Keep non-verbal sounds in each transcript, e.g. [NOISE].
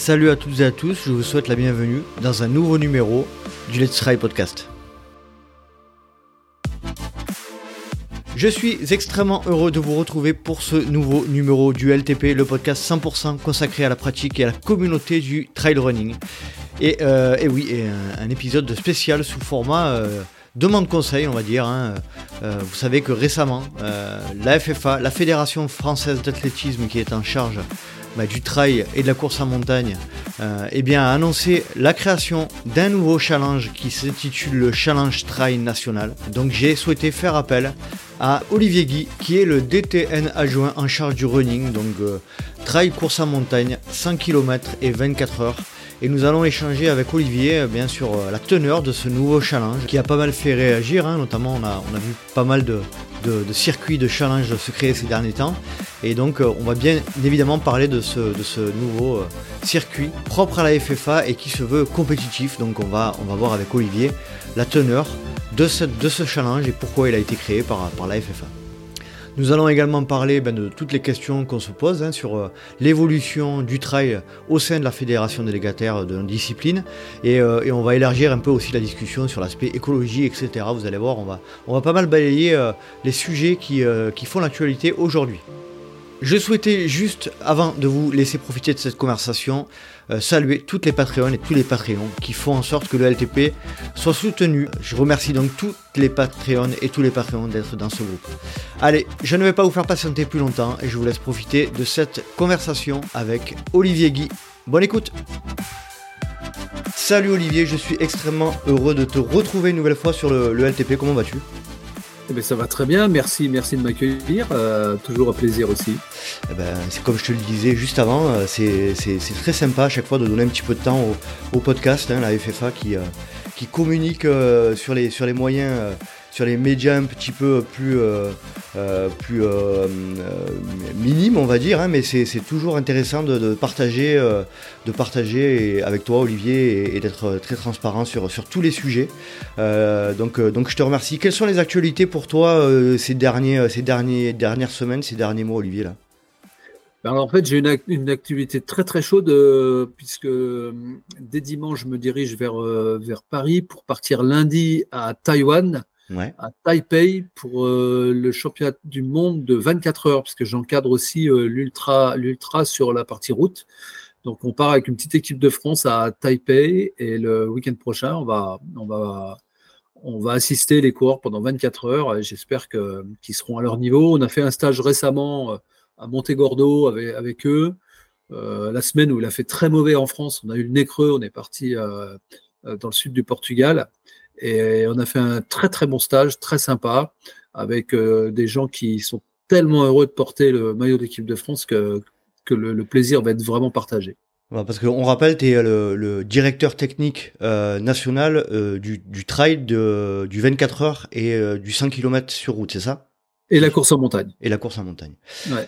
Salut à toutes et à tous, je vous souhaite la bienvenue dans un nouveau numéro du Let's Try Podcast. Je suis extrêmement heureux de vous retrouver pour ce nouveau numéro du LTP, le podcast 100% consacré à la pratique et à la communauté du trail running. Et, euh, oui, un, épisode spécial sous format euh, demande conseil, on va dire. Hein. Euh, vous savez que récemment, la FFA, la Fédération française d'athlétisme qui est en charge bah, du trail et de la course en montagne, euh, eh bien, a annoncé la création d'un nouveau challenge qui s'intitule le Challenge Trail National. Donc j'ai souhaité faire appel à Olivier Guy, qui est le DTN adjoint en charge du running, donc euh, trail course en montagne, 100 km et 24 heures. Et nous allons échanger avec Olivier euh, bien sûr la teneur de ce nouveau challenge qui a pas mal fait réagir, hein. notamment on a, on a vu pas mal de, de, circuits de challenge se créer ces derniers temps. Et donc euh, on va bien évidemment parler de ce, de nouveau euh, circuit propre à la FFA et qui se veut compétitif. Donc on va, voir avec Olivier la teneur de ce, de challenge et pourquoi il a été créé par la FFA. Nous allons également parler ben, de toutes les questions qu'on se pose hein, sur euh, l'évolution du trail au sein de la fédération délégataire de nos disciplines euh, et, on va élargir un peu aussi la discussion sur l'aspect écologie, etc. Vous allez voir, on va, pas mal balayer euh, les sujets qui font l'actualité aujourd'hui. Je souhaitais juste, avant de vous laisser profiter de cette conversation, euh, saluer toutes les Patreons et tous les Patreons qui font en sorte que le LTP soit soutenu. Je remercie donc toutes les Patreons et tous les Patreons d'être dans ce groupe. Allez, je ne vais pas vous faire patienter plus longtemps et je vous laisse profiter de cette conversation avec Olivier Guy. Bonne écoute Salut Olivier, je suis extrêmement heureux de te retrouver une nouvelle fois sur le, le LTP. Comment vas-tu? Eh ben, ça va très bien, merci, merci de m'accueillir. Euh, toujours un plaisir aussi. Eh ben, c'est comme je te le disais juste avant, euh, c'est très sympa à chaque fois de donner un petit peu de temps au, podcast, hein, la FFA qui, euh, qui communique sur les moyens sur les médias un petit peu plus, euh, euh, plus euh, minimes, on va dire, hein, mais c'est toujours intéressant de, partager, de partager avec toi, Olivier, et, d'être très transparent sur, sur tous les sujets. donc, donc, je te remercie. Quelles sont les actualités pour toi ces, derniers, ces derniers, dernières semaines, ces derniers mois, Olivier là? Ben, en fait, j'ai une, activité très très chaude puisque dès dimanche, je me dirige vers, vers Paris pour partir lundi à Taïwan à Taipei pour euh, le championnat du monde de 24 heures, parce que j'encadre aussi euh, l'ultra, sur la partie route. Donc on part avec une petite équipe de France à Taipei et le week-end prochain, on va, assister les coureurs pendant 24 heures. J'espère que, qu'ils seront à leur niveau. On a fait un stage récemment euh, à Montegordo avec, avec eux. la semaine où il a fait très mauvais en France, on a eu le nez creux, on est parti dans le sud du Portugal. Et on a fait un très très bon stage, très sympa, avec euh, des gens qui sont tellement heureux de porter le maillot d'équipe de France que, le, plaisir va être vraiment partagé. Parce qu'on rappelle, tu es le, directeur technique euh, national euh, du, trail du 24 heures et du 100 km sur route, c'est ça? Et la course en montagne. Et la course en montagne.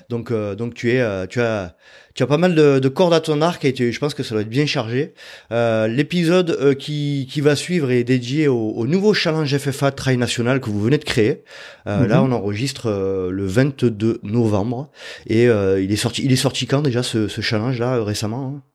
Donc, euh, donc tu es, euh, tu as, tu as pas mal de, de cordes à ton arc et je pense que ça doit être bien chargé. Euh, l'épisode qui, qui va suivre est dédié au, nouveau challenge FFA Trail National que vous venez de créer. Mhm. Là, on enregistre le 22 novembre et il est sorti, il est sorti quand déjà ce, ce challenge là récemment hein?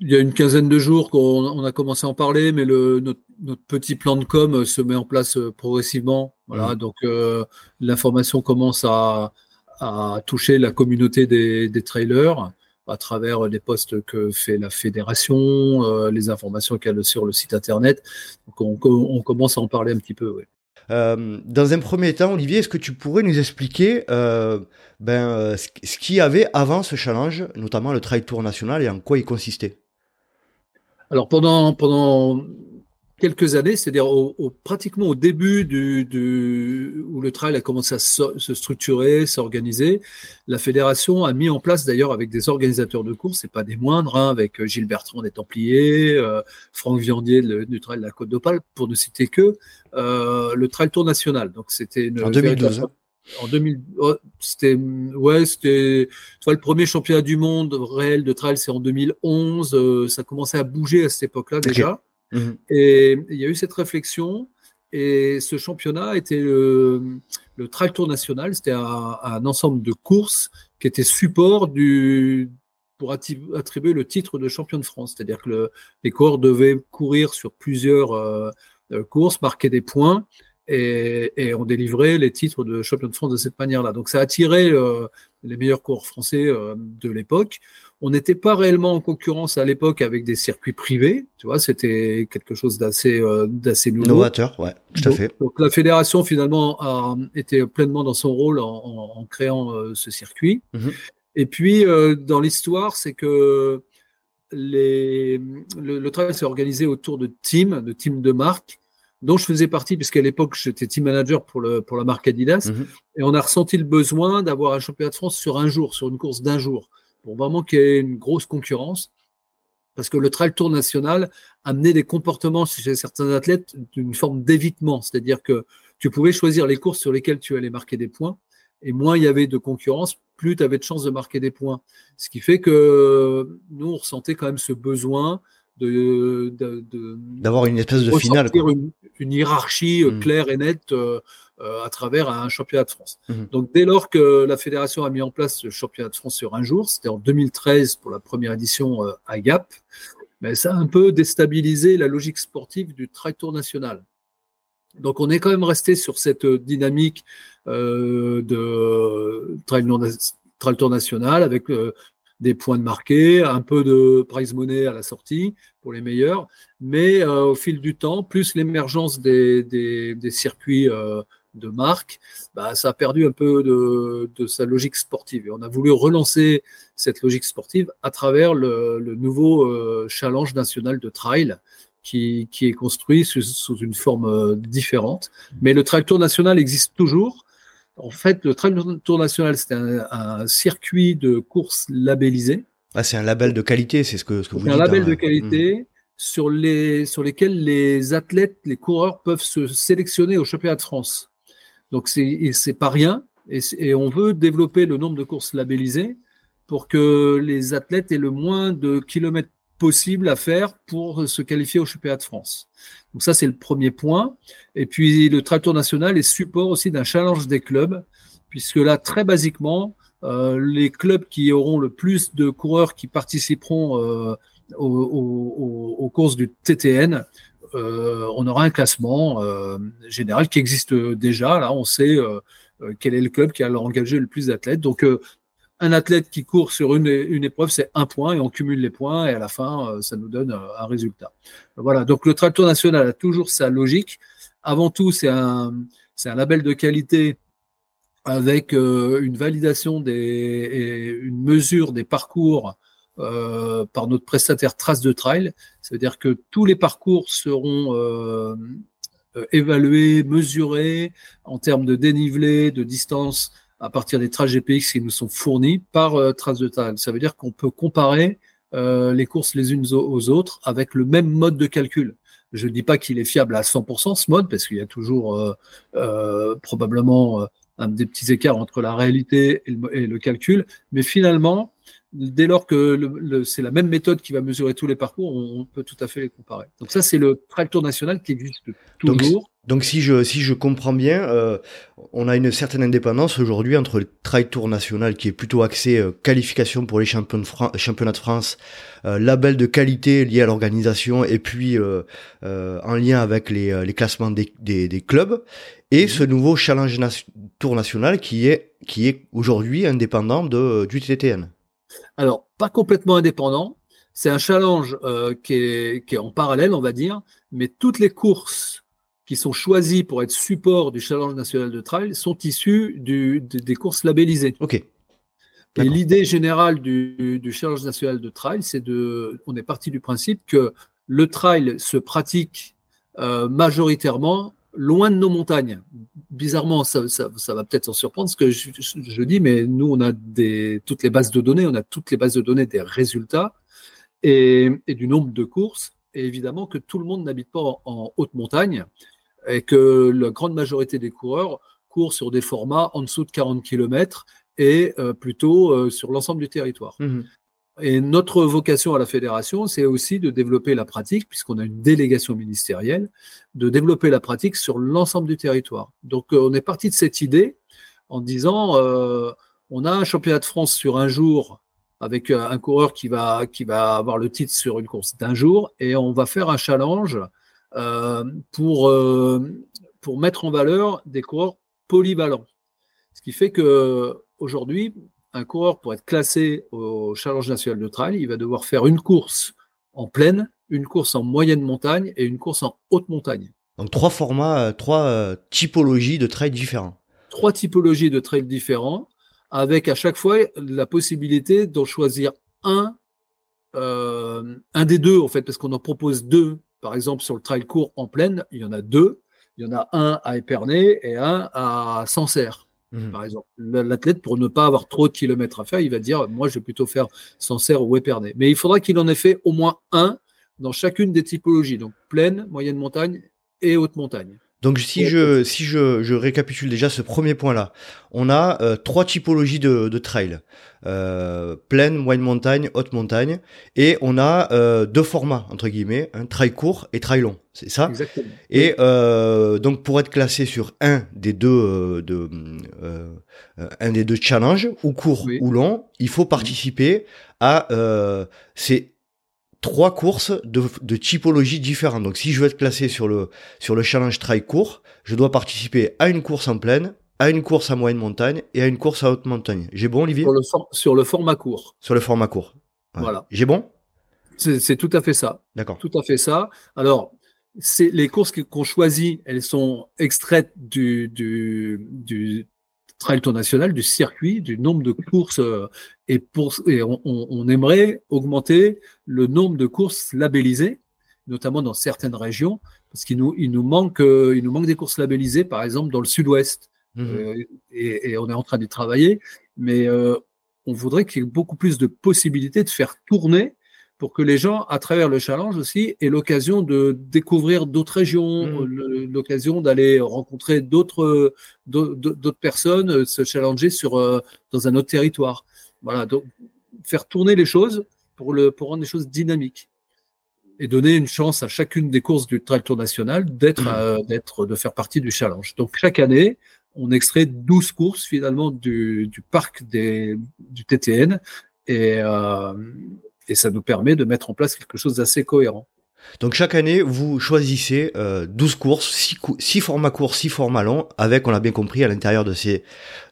Il y a une quinzaine de jours qu'on a commencé à en parler, mais le, notre, petit plan de com se met en place euh, progressivement. Voilà, mmh. donc euh, l'information commence à, à, toucher la communauté des, des, trailers à travers les posts que fait la fédération, euh, les informations qu'elle a sur le site internet. Donc on, on, commence à en parler un petit peu. Ouais. Euh, dans un premier temps, Olivier, est-ce que tu pourrais nous expliquer euh, ben, euh, ce qu'il y avait avant ce challenge, notamment le Trail Tour national, et en quoi il consistait? Alors pendant, pendant quelques années, c'est-à-dire au, pratiquement au début du, où le trail a commencé à se structurer, s'organiser, la fédération a mis en place d'ailleurs avec des organisateurs de courses, c'est pas des moindres, hein, avec Gilles Bertrand des Templiers, euh, Franck Viandier du trail de la Côte d'Opale, pour ne citer que, euh, le trail tour national. Donc c'était en 2012. En 2000, c'était ouais, c'était le premier championnat du monde réel de trail, c'est en 2011. Euh, ça commençait à bouger à cette époque-là déjà. Mhm. Et il y a eu cette réflexion. Et ce championnat était le, le Trail Tour National. C'était un, ensemble de courses qui étaient support du, pour attribuer le titre de champion de France. C'est-à-dire que les coureurs devaient courir sur plusieurs euh, euh, courses, marquer des points, et, et, on délivrait les titres de champion de France de cette manière-là. Donc ça a attiré euh, les meilleurs coureurs français de l'époque. On n'était pas réellement en concurrence à l'époque avec des circuits privés, tu vois, c'était quelque chose d'assez d'assez nouveau. Novateur, ouais, tout à fait. Donc la fédération finalement a été pleinement dans son rôle en, en, créant ce circuit. Mm-hmm. Et puis, euh, dans l'histoire, c'est que les, le, travail s'est organisé autour de teams, de teams de marque, dont je faisais partie, puisqu'à l'époque, j'étais team manager pour, le, pour la marque Adidas. Mhm. Et on a ressenti le besoin d'avoir un championnat de France sur un jour, sur une course d'un jour, pour vraiment qu'il y ait une grosse concurrence. Parce que le Trail Tour national amenait des comportements chez certains athlètes d'une forme d'évitement. C'est-à-dire que tu pouvais choisir les courses sur lesquelles tu allais marquer des points et moins il y avait de concurrence, plus tu avais de chances de marquer des points. Ce qui fait que nous, on ressentait quand même ce besoin de, d'avoir une espèce de finale. Une, une, hiérarchie euh, hmm. claire et nette euh, euh, à travers un championnat de France. Hmm. Donc dès lors que la fédération a mis en place ce championnat de France sur un jour, c'était en 2013 pour la première édition à Gap, mais ça a un peu déstabilisé la logique sportive du Trail Tour national. Donc on est quand même resté sur cette dynamique euh, de trail, tour national avec euh, des points de marqué, un peu de prize money à la sortie pour les meilleurs, mais euh, au fil du temps, plus l'émergence des, des, circuits de marque, bah, ça a perdu un peu de, de, sa logique sportive. Et on a voulu relancer cette logique sportive à travers le, le nouveau challenge national de trail qui, qui est construit sous, une forme différente. Mais le trail tour national existe toujours. En fait, le Trail Tour National, c'est un, circuit de course labellisé. Ah, c'est un label de qualité, c'est ce que, ce que vous dites. C'est un label hein, de qualité hmm. sur, les, sur lesquels les athlètes, les coureurs peuvent se sélectionner au championnat de France. Donc, c'est pas rien. Et, et, on veut développer le nombre de courses labellisées pour que les athlètes aient le moins de kilomètres possible à faire pour se qualifier au championnat de France. Donc ça, c'est le premier point. Et puis, le Tractor National est support aussi d'un challenge des clubs, puisque là, très basiquement, euh, les clubs qui auront le plus de coureurs qui participeront euh, aux, courses du TTN, euh, on aura un classement général qui existe déjà. Là, on sait quel est le club qui a engagé le plus d'athlètes. Donc, un athlète qui court sur une, épreuve, c'est un point et on cumule les points et à la fin, euh, ça nous donne euh, un résultat. Voilà, donc le tracteur national a toujours sa logique. Avant tout, c'est un, un label de qualité avec euh, une validation des, et une mesure des parcours par notre prestataire Trace de Trail. Ça veut dire que tous les parcours seront évalués, mesurés en termes de dénivelé, de distance, à partir des traces GPX qui nous sont fournis par euh, trace de Trail. Ça veut dire qu'on peut comparer euh, les courses les unes aux autres avec le même mode de calcul. Je ne dis pas qu'il est fiable à 100% ce mode, parce qu'il y a toujours euh, euh probablement un des petits écarts entre la réalité et le, et le calcul, mais finalement, dès lors que c'est la même méthode qui va mesurer tous les parcours, on, peut tout à fait les comparer. Donc ça, c'est le Trail Tour national qui existe toujours. Donc, si je si je comprends bien, euh, on a une certaine indépendance aujourd'hui entre le Trail Tour national qui est plutôt axé euh, qualification pour les championnats de, championnats de France, euh, label de qualité lié à l'organisation et puis en lien avec les, les classements des, des, des clubs et mhm. ce nouveau Challenge Tour national qui est qui est aujourd'hui indépendant de du TTN. Alors, pas complètement indépendant. C'est un challenge euh, qui, est, en parallèle, on va dire, mais toutes les courses qui sont choisies pour être support du challenge national de trail sont issues des courses labellisées. Ok. Et l'idée générale du, challenge national de trail, c'est de, on est parti du principe que le trail se pratique euh, majoritairement loin de nos montagnes. Bizarrement, ça, va peut-être en surprendre ce que je, dis, mais nous, on a des, toutes les bases de données, on a toutes les bases de données des résultats et, du nombre de courses. Et évidemment que tout le monde n'habite pas en, haute montagne et que la grande majorité des coureurs courent sur des formats en dessous de 40 km et euh, plutôt euh, sur l'ensemble du territoire. Mmh et notre vocation à la fédération, c'est aussi de développer la pratique, puisqu'on a une délégation ministérielle, de développer la pratique sur l'ensemble du territoire. Donc euh, on est parti de cette idée en disant, on a un championnat de France sur un jour avec un coureur qui va, qui va avoir le titre sur une course d'un jour et on va faire un challenge pour, pour mettre en valeur des coureurs polyvalents. Ce qui fait que aujourd'hui, un coureur pour être classé au Challenge national de trail, il va devoir faire une course en plaine, une course en moyenne montagne et une course en haute montagne. Donc trois formats, euh, trois euh, typologies de trails différents. Trois typologies de trails différents, avec à chaque fois la possibilité d'en choisir un, euh, un des deux en fait, parce qu'on en propose deux. Par exemple, sur le trail court en plaine, il y en a deux. Il y en a un à Épernay et un à Sancerre. Mhm. Par exemple, l'athlète, pour ne pas avoir trop de kilomètres à faire, il va dire Moi, je vais plutôt faire Sancerre ou Épernay. Mais il faudra qu'il en ait fait au moins un dans chacune des typologies, donc plaine, moyenne montagne et haute montagne. Donc si je si je, je récapitule déjà ce premier point-là, on a euh, trois typologies de, de trail euh, plaine, moyenne montagne, haute montagne, et on a euh, deux formats entre guillemets, un trail court et trail long, c'est ça? Exactement. Et euh, donc pour être classé sur un des deux euh, de un des deux challenges, ou court ou long, il faut participer à ces trois courses de, de typologie différentes. Donc si je veux être classé sur le, sur le challenge trail court, je dois participer à une course en plaine, à une course à moyenne montagne et à une course à haute montagne. J'ai bon, Olivier? Sur le, sur le, format court. Sur le format court. Voilà. J'ai bon? C'est tout à fait ça. D'accord. Tout à fait ça. Alors, c'est les courses qu'on choisit, elles sont extraites du, du, du Trail Tour National, du circuit, du nombre de courses, euh, et, pour, et on, on, aimerait augmenter le nombre de courses labellisées, notamment dans certaines régions, parce qu'il nous, il nous, manque, euh, il nous manque des courses labellisées, par exemple dans le sud-ouest. Mmh euh, et, et, on est en train d'y travailler, mais euh, on voudrait qu'il y ait beaucoup plus de possibilités de faire tourner pour que les gens, à travers le challenge aussi, aient l'occasion de découvrir d'autres régions, mmh. l'occasion d'aller rencontrer d'autres d'autres personnes, se challenger sur dans un autre territoire. Voilà, donc faire tourner les choses pour le pour rendre les choses dynamiques et donner une chance à chacune des courses du Trail Tour national d'être d'être de faire partie du challenge. Donc chaque année, on extrait 12 courses finalement du, du parc des, du TTN et euh, et ça nous permet de mettre en place quelque chose d'assez cohérent. Donc chaque année, vous choisissez euh, 12 courses, 6, formats courts, 6 formats longs, avec, on l'a bien compris, à l'intérieur de ces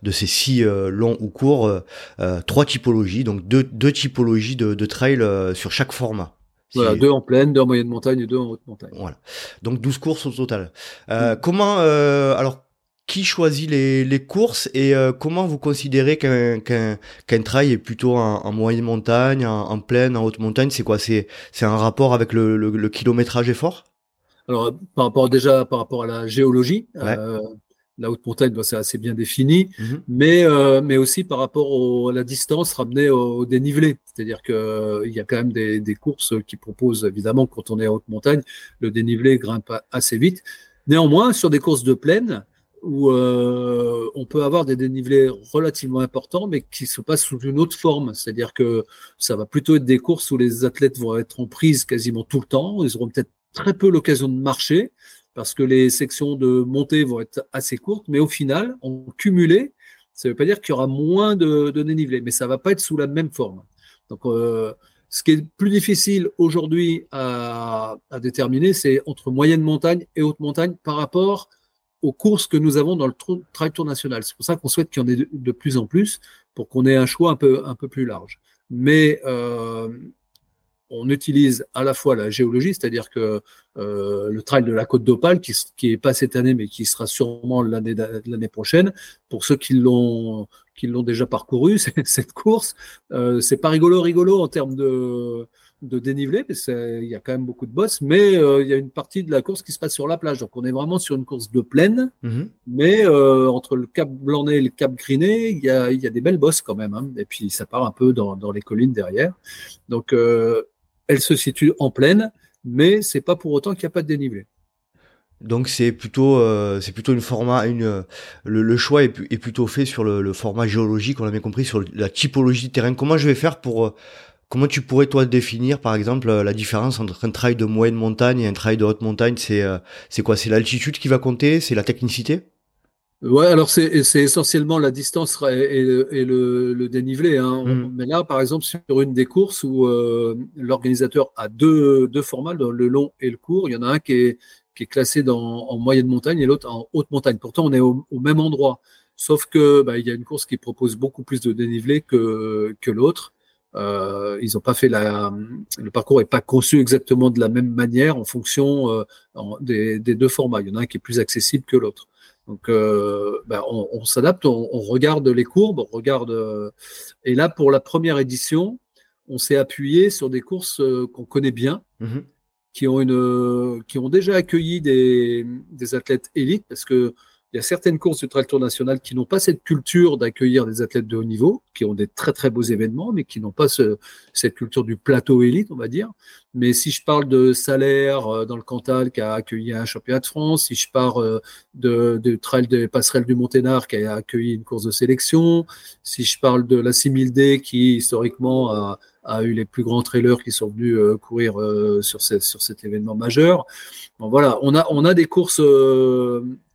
de ces 6 euh, longs ou courts, euh, euh, trois typologies, donc deux, deux typologies de, de trail euh, sur chaque format. Voilà, deux en pleine, deux en moyenne montagne et deux en haute montagne. Voilà. Donc 12 courses au total. Mm. Comment alors qui choisit les, les courses et euh, comment vous considérez qu'un trail est plutôt en, moyenne montagne, en, pleine, en haute montagne? C'est quoi? C'est un rapport avec le, le, kilométrage effort? Alors par rapport déjà par rapport à la géologie, euh, la haute montagne bah, c'est assez bien défini, mhm. mais euh, mais aussi par rapport à la distance ramenée au, dénivelé. C'est-à-dire que il y a quand même des, des courses qui proposent évidemment quand on est en haute montagne, le dénivelé grimpe assez vite. Néanmoins sur des courses de plaine où euh, on peut avoir des dénivelés relativement importants, mais qui se passent sous une autre forme. C'est-à-dire que ça va plutôt être des courses où les athlètes vont être en prise quasiment tout le temps. Ils auront peut-être très peu l'occasion de marcher parce que les sections de montée vont être assez courtes, mais au final, en cumulé, ça ne veut pas dire qu'il y aura moins de, de mais ça va pas être sous la même forme. Donc, euh, ce qui est plus difficile aujourd'hui à, déterminer, c'est entre moyenne montagne et haute montagne par rapport aux courses que nous avons dans le Trail Tour national. C'est pour ça qu'on souhaite qu'il y en ait de, plus en plus pour qu'on ait un choix un peu, un peu plus large. Mais euh, on utilise à la fois la géologie, c'est-à-dire que euh, le trail de la Côte d'Opale, qui, qui est pas cette année, mais qui sera sûrement l'année prochaine, pour ceux qui l'ont qui l'ont déjà parcouru [LAUGHS] cette course, euh, c'est pas rigolo rigolo en termes de de dénivelé, parce qu'il y a quand même beaucoup de bosses, mais euh, il y a une partie de la course qui se passe sur la plage. Donc on est vraiment sur une course de plaine, mhm. mais euh, entre le cap blanc et le cap Griné, il y a, il y a des belles bosses quand même. Hein. et puis ça part un peu dans, dans les collines derrière. Donc euh, elle se situe en plaine, mais c'est pas pour autant qu'il n'y a pas de dénivelé. Donc c'est plutôt c'est plutôt une format une le, choix est, est, plutôt fait sur le, le format géologique on a bien compris sur la typologie de terrain. Comment je vais faire pour Comment tu pourrais toi définir par exemple la différence entre un trail de moyenne montagne et un trail de haute montagne? C'est euh, c'est quoi? C'est l'altitude qui va compter? C'est la technicité? Ouais, alors c'est essentiellement la distance et, le, dénivelé. Hein. Mm. Mais là, par exemple, sur une des courses où euh, l'organisateur a deux, deux formats, le long et le court, il y en a un qui est, qui est classé dans, en moyenne montagne et l'autre en haute montagne. Pourtant, on est au, même endroit. Sauf que bah, il y a une course qui propose beaucoup plus de dénivelé que, que l'autre. Euh, ils ont pas fait la, le parcours est pas conçu exactement de la même manière en fonction euh, des, des, deux formats. Il y en a un qui est plus accessible que l'autre. Donc, euh, ben, on, s'adapte, on, regarde les courbes, on regarde. Et là, pour la première édition, on s'est appuyé sur des courses qu'on connaît bien, mmh qui ont une, qui ont déjà accueilli des, des athlètes élites, parce que il y a certaines courses du Trail Tour National qui n'ont pas cette culture d'accueillir des athlètes de haut niveau, qui ont des très très beaux événements, mais qui n'ont pas cette culture du plateau élite, on va dire. Mais si je parle de Salaire euh, dans le Cantal qui a accueilli un championnat de France, si je parle euh, de, Trail des passerelles du Monténard qui a accueilli une course de sélection, si je parle de la 6000D qui historiquement a, a eu les plus grands trailers qui sont venus euh, courir sur, sur cet événement majeur. Bon, voilà, on a, on a des courses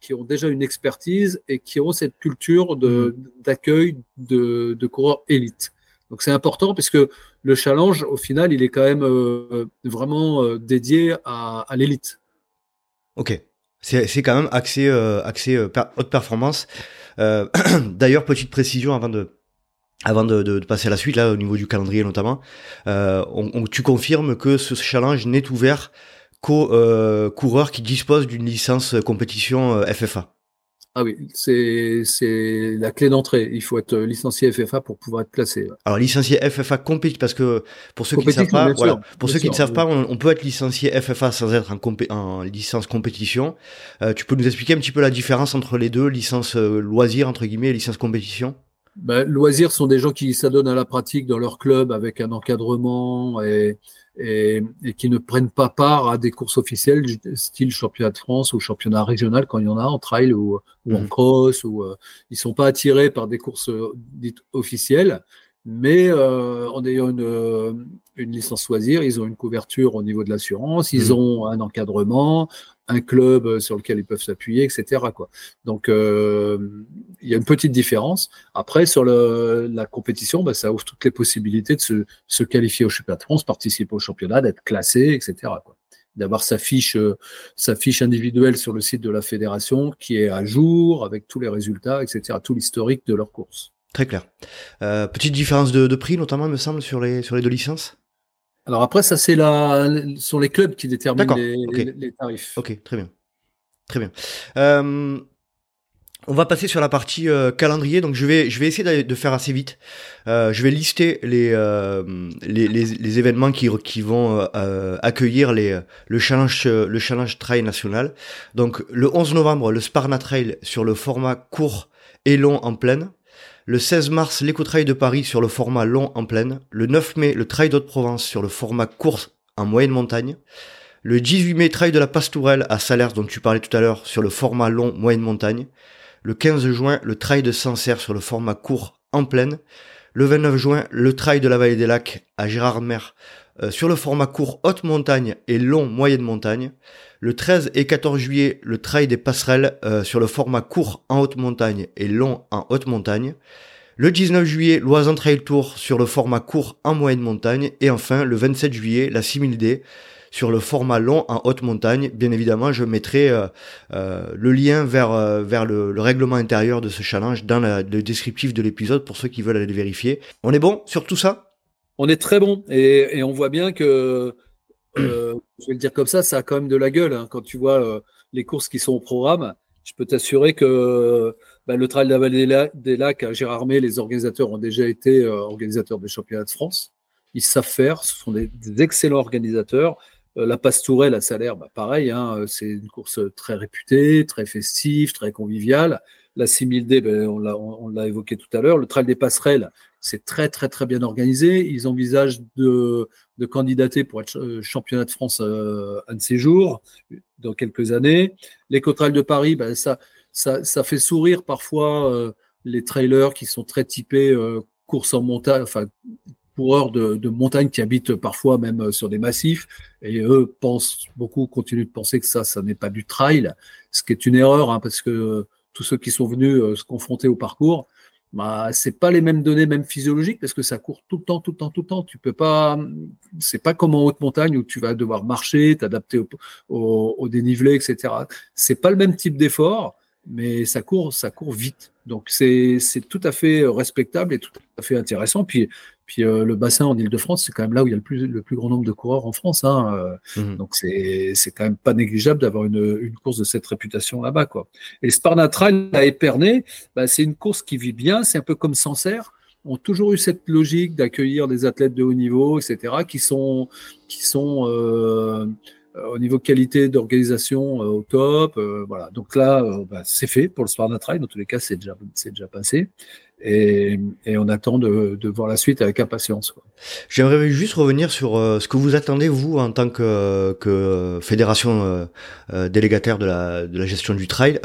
qui ont déjà une expertise et qui ont cette culture mm. d'accueil de, de, coureurs élites. Donc c'est important puisque le challenge, au final, il est quand même euh, vraiment euh, dédié à, à l'élite. Ok. C'est quand même axé, euh, axé haute performance. [CLEARS THROAT] D'ailleurs, petite précision avant de, avant de, de, passer à la suite, là, au niveau du calendrier notamment, on, tu confirmes que ce challenge n'est ouvert co euh, coureur qui dispose d'une licence compétition euh, FFA. Ah oui, c'est la clé d'entrée. Il faut être licencié FFA pour pouvoir être placé. Alors licencié FFA compétition parce que pour ceux qui ne savent pas, voilà, pour ceux qui ne savent pas, on, peut être licencié FFA sans être en, en licence compétition. Euh, tu peux nous expliquer un petit peu la différence entre les deux, licence loisir entre guillemets et licence compétition? Ben, Loisirs sont des gens qui s'adonnent à la pratique dans leur club avec un encadrement et et, et, qui ne prennent pas part à des courses officielles, style championnat de France ou championnat régional quand il y en a en trail ou, ou en mhm. cross, ou euh, ils sont pas attirés par des courses euh, dites officielles, mais euh, en ayant une, euh, une licence choisir, ils ont une couverture au niveau de l'assurance, ils mhm. ont un encadrement, un club euh, sur lequel ils peuvent s'appuyer, etc. Quoi. Donc, euh, il y a une petite différence. Après, sur le, la compétition, bah, ça ouvre toutes les possibilités de se, se, qualifier au championnat de France, participer au championnat, d'être classé, etc. Quoi. D'avoir sa fiche, euh, sa fiche individuelle sur le site de la fédération qui est à jour avec tous les résultats, etc. Tout l'historique de leur course. Très clair. Euh, petite différence de, de prix, notamment, il me semble, sur les, sur les deux licences? Alors après, ça c'est la, sont les clubs qui déterminent les, tarifs. Ok, très bien, très bien. Euh, on va passer sur la partie euh, calendrier. Donc je vais, je vais essayer de faire assez vite. Euh, je vais lister les, les, les, événements qui, qui vont accueillir les, le challenge, le challenge trail national. Donc le 11 novembre, le Sparna Trail sur le format court et long en pleine. Le 16 mars, l'éco-trail de Paris sur le format long en plaine. Le 9 mai, le trail d'Haute-Provence sur le format court en moyenne montagne. Le 18 mai, trail de la Pastourelle à Salers dont tu parlais tout à l'heure sur le format long moyenne montagne. Le 15 juin, le trail de Sancerre sur le format court en plaine. Le 29 juin, le trail de la Vallée des Lacs à Gérardmer euh, sur le format court haute montagne et long moyenne montagne. Le 13 et 14 juillet, le trail des passerelles euh, sur le format court en haute montagne et long en haute montagne. Le 19 juillet, l'Oisan Trail Tour sur le format court en moyenne montagne. Et enfin, le 27 juillet, la 6000D sur le format long en haute montagne. Bien évidemment, je mettrai euh, euh, le lien vers, vers le, règlement intérieur de ce challenge dans le descriptif de l'épisode pour ceux qui veulent aller le vérifier. On est bon sur tout ça? On est très bon et, on voit bien que je vais le dire comme ça, ça a quand même de la gueule. Hein. Quand tu vois euh, les courses qui sont au programme, je peux t'assurer que bah, le Trail de la Vallée des Lacs à Gérardmer, les organisateurs ont déjà été euh, organisateurs des championnats de France. Ils savent faire, ce sont des, excellents organisateurs. la Pastourelle à Salaire, bah, pareil, hein, c'est une course très réputée, très festive, très conviviale. La 6000D, ben, on l'a évoqué tout à l'heure. Le Trail des Passerelles, c'est très, très, très bien organisé. Ils envisagent de, de candidater pour être euh, championnat de France euh, un de ces jours, dans quelques années. Les Trail de Paris, ben, ça, ça, ça, fait sourire parfois euh, les trailers qui sont très typés course en montagne, enfin, coureurs de, de, montagne qui habitent parfois même sur des massifs. Et eux pensent, beaucoup continuent de penser que ça, ça n'est pas du trail, ce qui est une erreur, hein, parce que tous ceux qui sont venus se confronter au parcours, bah, c'est pas les mêmes données, même physiologiques, parce que ça court tout le temps, tout le temps, tout le temps. Tu peux pas, c'est pas comme en haute montagne où tu vas devoir marcher, t'adapter au, au, au, dénivelé, etc. C'est pas le même type d'effort, mais ça court, ça court vite. Donc c'est tout à fait respectable et tout à fait intéressant. Puis puis euh, le bassin en Ile-de-France, c'est quand même là où il y a le plus, le plus grand nombre de coureurs en France. Hein, euh. mmh. Donc c'est quand même pas négligeable d'avoir une, une, course de cette réputation là-bas. quoi. Et Sparna Trail à Épernay, bah, c'est une course qui vit bien. C'est un peu comme Sancerre ont toujours eu cette logique d'accueillir des athlètes de haut niveau, etc., qui sont, qui sont euh, au niveau qualité d'organisation au top. voilà. Donc là, bah, c'est fait pour le Sparna Trail. Dans tous les cas, c'est déjà, c'est déjà passé et, on attend de, voir la suite avec impatience. J'aimerais juste revenir sur euh, ce que vous attendez, vous, en tant que, fédération euh, euh, délégataire de la, de la gestion du trail,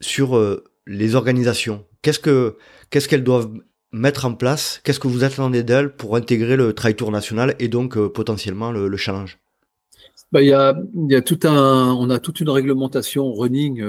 sur les organisations. Qu'est-ce que qu'est-ce qu'elles doivent mettre en place? Qu'est-ce que vous attendez d'elles pour intégrer le Trail Tour national et donc potentiellement le, challenge? Bah, il y, a, y a tout un, on a toute une réglementation running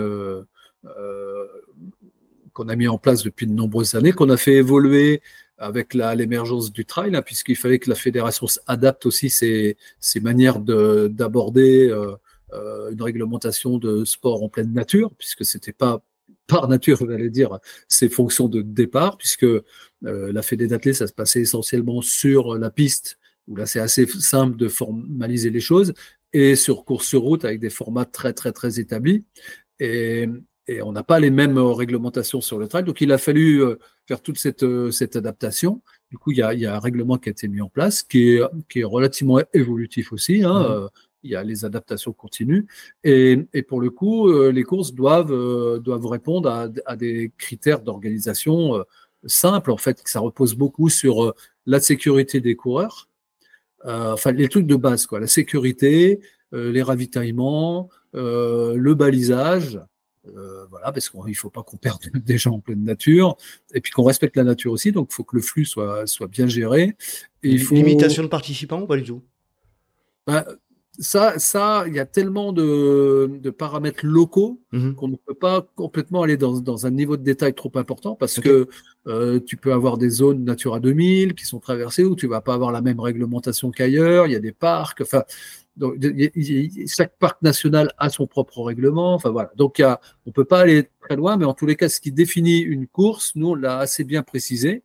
qu'on a mis en place depuis de nombreuses années, qu'on a fait évoluer avec l'émergence du trail, hein, puisqu'il fallait que la fédération adapte aussi ses, manières d'aborder euh, euh, une réglementation de sport en pleine nature, puisque c'était pas par nature, [LAUGHS] j'allais dire, ses fonctions de départ, puisque euh, la fédé d'athlètes, ça se passait essentiellement sur la piste, où là c'est assez simple de formaliser les choses, et sur course sur route avec des formats très très très établis. Et, et on n'a pas les mêmes euh, réglementations sur le trail. Donc, il a fallu euh, faire toute cette, euh, cette adaptation. Du coup, il y, a, il y, a, un règlement qui a été mis en place, qui est, qui est relativement évolutif aussi. Hein. Mmh. Il y a les adaptations continues. Et, et pour le coup, les courses doivent, doivent répondre à, à des critères d'organisation simples. En fait, ça repose beaucoup sur la sécurité des coureurs. enfin, les trucs de base, quoi. La sécurité, les ravitaillements, le balisage, euh, voilà, parce qu'il ne faut pas qu'on perde [LAUGHS] des gens en pleine nature, et puis qu'on respecte la nature aussi, donc il faut que le flux soit, soit bien géré. Et il faut... Limitation de participants ou pas du tout? Bah, ça, ça, il y a tellement de, de paramètres locaux mmh qu'on ne peut pas complètement aller dans, dans, un niveau de détail trop important parce que euh, tu peux avoir des zones Natura 2000 qui sont traversées où tu vas pas avoir la même réglementation qu'ailleurs. Il y a des parcs. Enfin, donc, chaque parc national a son propre règlement. Enfin voilà. Donc, a, on peut pas aller très loin, mais en tous les cas, ce qui définit une course, nous on l'a assez bien précisé.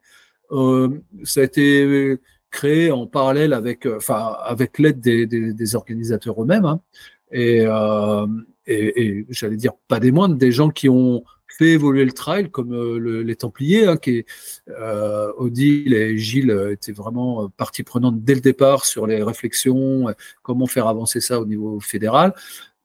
Euh, ça a été créé en parallèle avec, euh, enfin, avec l'aide des, des, des, organisateurs eux-mêmes. Hein. Et, euh, et, et j'allais dire pas des moindres, des gens qui ont fait évoluer le trail, comme euh, les Templiers, hein, qui euh, Odile et Gilles étaient vraiment euh, partie prenante dès le départ sur les réflexions, comment faire avancer ça au niveau fédéral.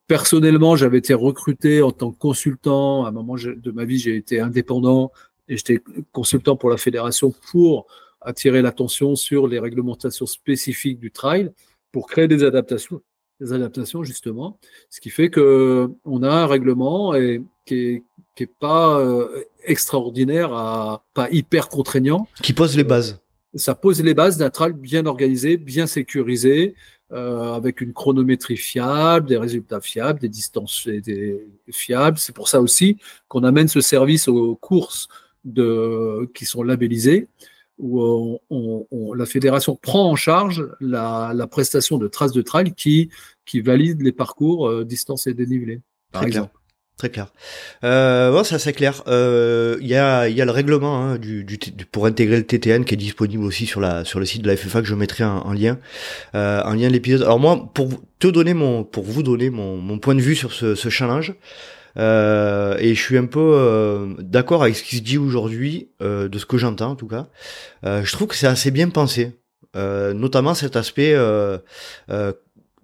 Personnellement, j'avais été recruté en tant que consultant. À un moment de ma vie, j'ai été indépendant et j'étais consultant pour la fédération pour attirer l'attention sur les réglementations spécifiques du trail pour créer des adaptations des adaptations justement, ce qui fait que on a un règlement et qui est, qui est pas euh, extraordinaire, à, pas hyper contraignant. Qui pose les bases. Ça pose les bases d'un trail bien organisé, bien sécurisé, euh, avec une chronométrie fiable, des résultats fiables, des distances des, fiables. C'est pour ça aussi qu'on amène ce service aux courses de, qui sont labellisées, où on, on, la fédération prend en charge la, la, prestation de traces de trail qui, qui valide les parcours euh, distance et dénivelé, par exemple. Très clair. Euh, bon, ça c'est clair. Il euh, y, a, y a le règlement hein, du, du, pour intégrer le TTN qui est disponible aussi sur la sur le site de la FFA que je mettrai en, lien euh, en lien de l'épisode. Alors moi, pour te donner mon pour vous donner mon, mon point de vue sur ce, ce challenge. Euh, et je suis un peu euh, d'accord avec ce qui se dit aujourd'hui, euh, de ce que j'entends en tout cas. je trouve que c'est assez bien pensé, notamment cet aspect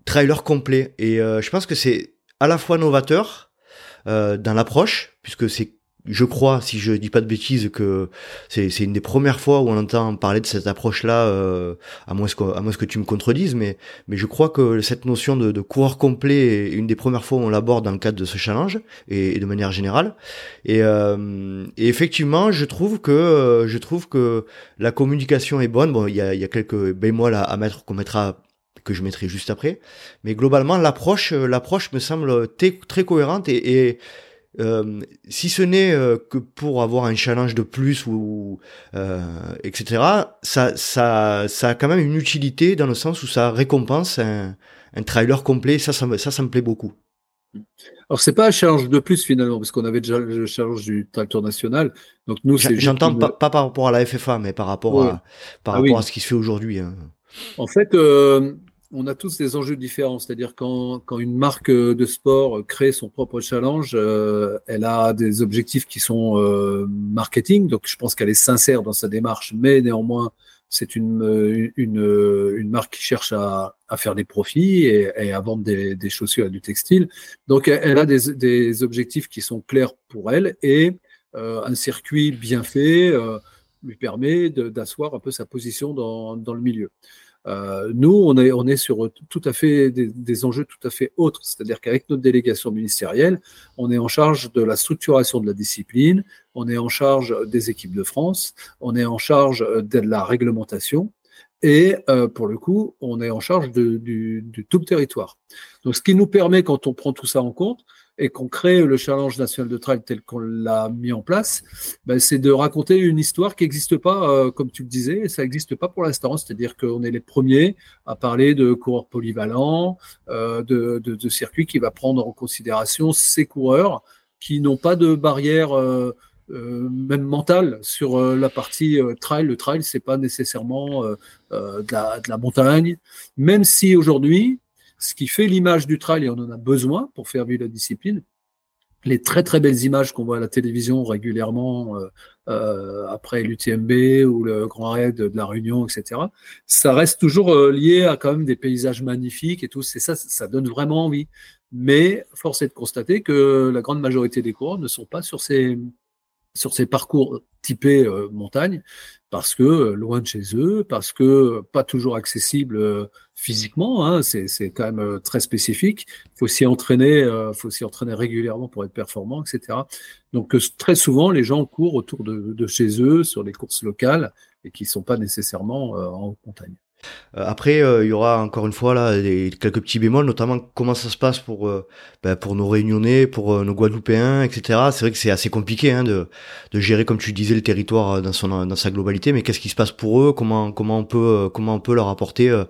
trailer complet. Et je pense que c'est à la fois novateur, euh, dans l'approche, puisque c'est je crois, si je dis pas de bêtises, que c'est une des premières fois où on entend parler de cette approche-là, euh, à moins que à moins que tu me contredises, mais mais je crois que cette notion de, de coureur complet est une des premières fois où on l'aborde dans le cadre de ce challenge et, de manière générale. Et, euh, et, effectivement, je trouve que euh, je trouve que la communication est bonne. Bon, il y a, y a quelques bémols à, à mettre qu'on mettra que je mettrai juste après. Mais globalement, l'approche, l'approche me semble très, cohérente et, si ce n'est que pour avoir un challenge de plus ou etc., ça, ça, ça a quand même une utilité dans le sens où ça récompense un, un trailer complet. Ça, ça, ça, ça me plaît beaucoup. Alors, c'est pas un challenge de plus finalement, parce qu'on avait déjà le challenge du Tour national. Donc, nous, J'entends pas, par rapport à la FFA, mais par rapport, à, par ah rapport à ce qui se fait aujourd'hui. Hein. En fait, euh, on a tous des enjeux différents. C'est-à-dire, quand, quand une marque de sport crée son propre challenge, euh, elle a des objectifs qui sont euh, marketing. Donc, je pense qu'elle est sincère dans sa démarche, mais néanmoins, c'est une, euh, une, une, marque qui cherche à, à faire des profits et, à vendre des, des, chaussures et du textile. Donc, elle a des, des objectifs qui sont clairs pour elle et un circuit bien fait lui permet d'asseoir un peu sa position dans, dans le milieu. Euh, nous, on est, on est sur tout à fait des, des enjeux tout à fait autres. C'est-à-dire qu'avec notre délégation ministérielle, on est en charge de la structuration de la discipline, on est en charge des équipes de France, on est en charge de la réglementation. Et euh, pour le coup, on est en charge de, du, du tout le territoire. Donc, ce qui nous permet, quand on prend tout ça en compte, et qu'on crée le challenge national de trail tel qu'on l'a mis en place, ben c'est de raconter une histoire qui n'existe pas, euh, comme tu le disais, et ça n'existe pas pour l'instant. C'est-à-dire qu'on est les premiers à parler de coureurs polyvalents, euh, de, de, de, circuits qui va prendre en considération ces coureurs qui n'ont pas de barrière. Euh, euh même mentale sur la partie trail. Le trail, c'est pas nécessairement de la, de, la, montagne, même si aujourd'hui, ce qui fait l'image du trail, et on en a besoin pour faire vivre la discipline, les très très belles images qu'on voit à la télévision régulièrement euh, euh, après l'UTMB ou le Grand Raid de, la Réunion, etc. Ça reste toujours euh, lié à quand même des paysages magnifiques et tout. C'est ça, ça donne vraiment envie. Mais force est de constater que la grande majorité des coureurs ne sont pas sur ces sur ces parcours typés euh, montagne parce que euh, loin de chez eux, parce que pas toujours accessible euh, physiquement. Hein, c'est quand même euh, très spécifique. Il faut s'y entraîner, euh, faut s'y entraîner régulièrement pour être performant, etc. Donc très souvent, les gens courent autour de, de chez eux sur les courses locales et qui sont pas nécessairement en montagne. Euh, après, euh, il y aura encore une fois là quelques petits bémols, notamment comment ça se passe pour euh, ben, pour nos Réunionnais, pour nos Guadeloupéens, etc. C'est vrai que c'est assez compliqué hein, de, gérer, comme tu disais, le territoire dans sa globalité. Mais qu'est-ce qui se passe pour eux? Comment on peut comment on peut leur apporter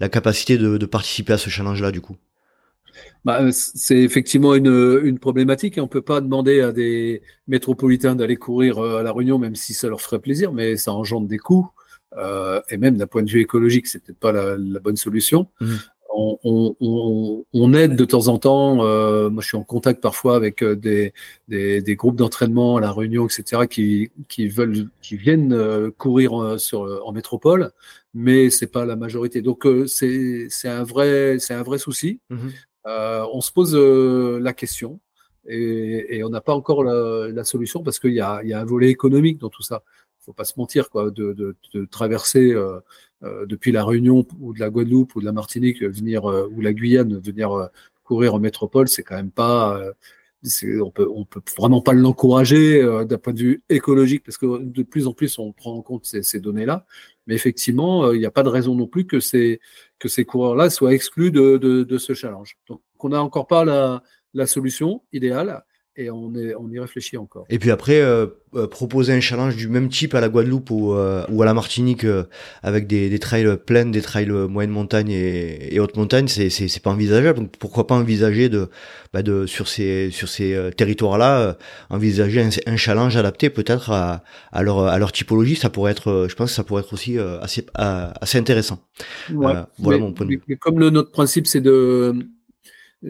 la capacité de, participer à ce challenge-là du coup? Bah, c'est effectivement une, une problématique. On peut pas demander à des métropolitains d'aller courir à la Réunion, même si ça leur ferait plaisir, mais ça engendre des coûts. Euh, et même d'un point de vue écologique, c'est peut-être pas la, la, bonne solution. Mmh. On, on, on, aide de temps en temps. Euh, moi, je suis en contact parfois avec euh, des, des, des groupes d'entraînement à la Réunion, etc., qui, qui veulent, qui viennent courir sur en métropole, mais c'est pas la majorité. Donc, c'est un vrai c'est un vrai souci. Mmh. on se pose la question et, et on n'a pas encore la, la, solution parce qu'il y a un volet économique dans tout ça faut pas se mentir, quoi, de, traverser euh, euh, depuis la Réunion ou de la Guadeloupe ou de la Martinique, venir euh, ou la Guyane, venir courir en métropole, c'est quand même pas, on peut, peut vraiment pas l'encourager d'un point de vue écologique, parce que de plus en plus on prend en compte ces, données-là. Mais effectivement, il n'y a pas de raison non plus que ces coureurs-là soient exclus de, ce challenge. Donc, on n'a encore pas la solution idéale et on, est, on y réfléchit encore. Et puis après, euh, euh, proposer un challenge du même type à la Guadeloupe ou, euh, ou à la Martinique avec des, des trails pleins, des trails moyenne montagne et, et haute montagne, c'est, c'est, c'est pas envisageable. Donc pourquoi pas envisager de, bah de sur ces sur ces territoires-là, envisager un, un, challenge adapté peut-être à, à leur à leur typologie. Ça pourrait être, je pense, que ça pourrait être aussi assez assez intéressant. voilà mon point de vue. Comme le, notre principe, c'est de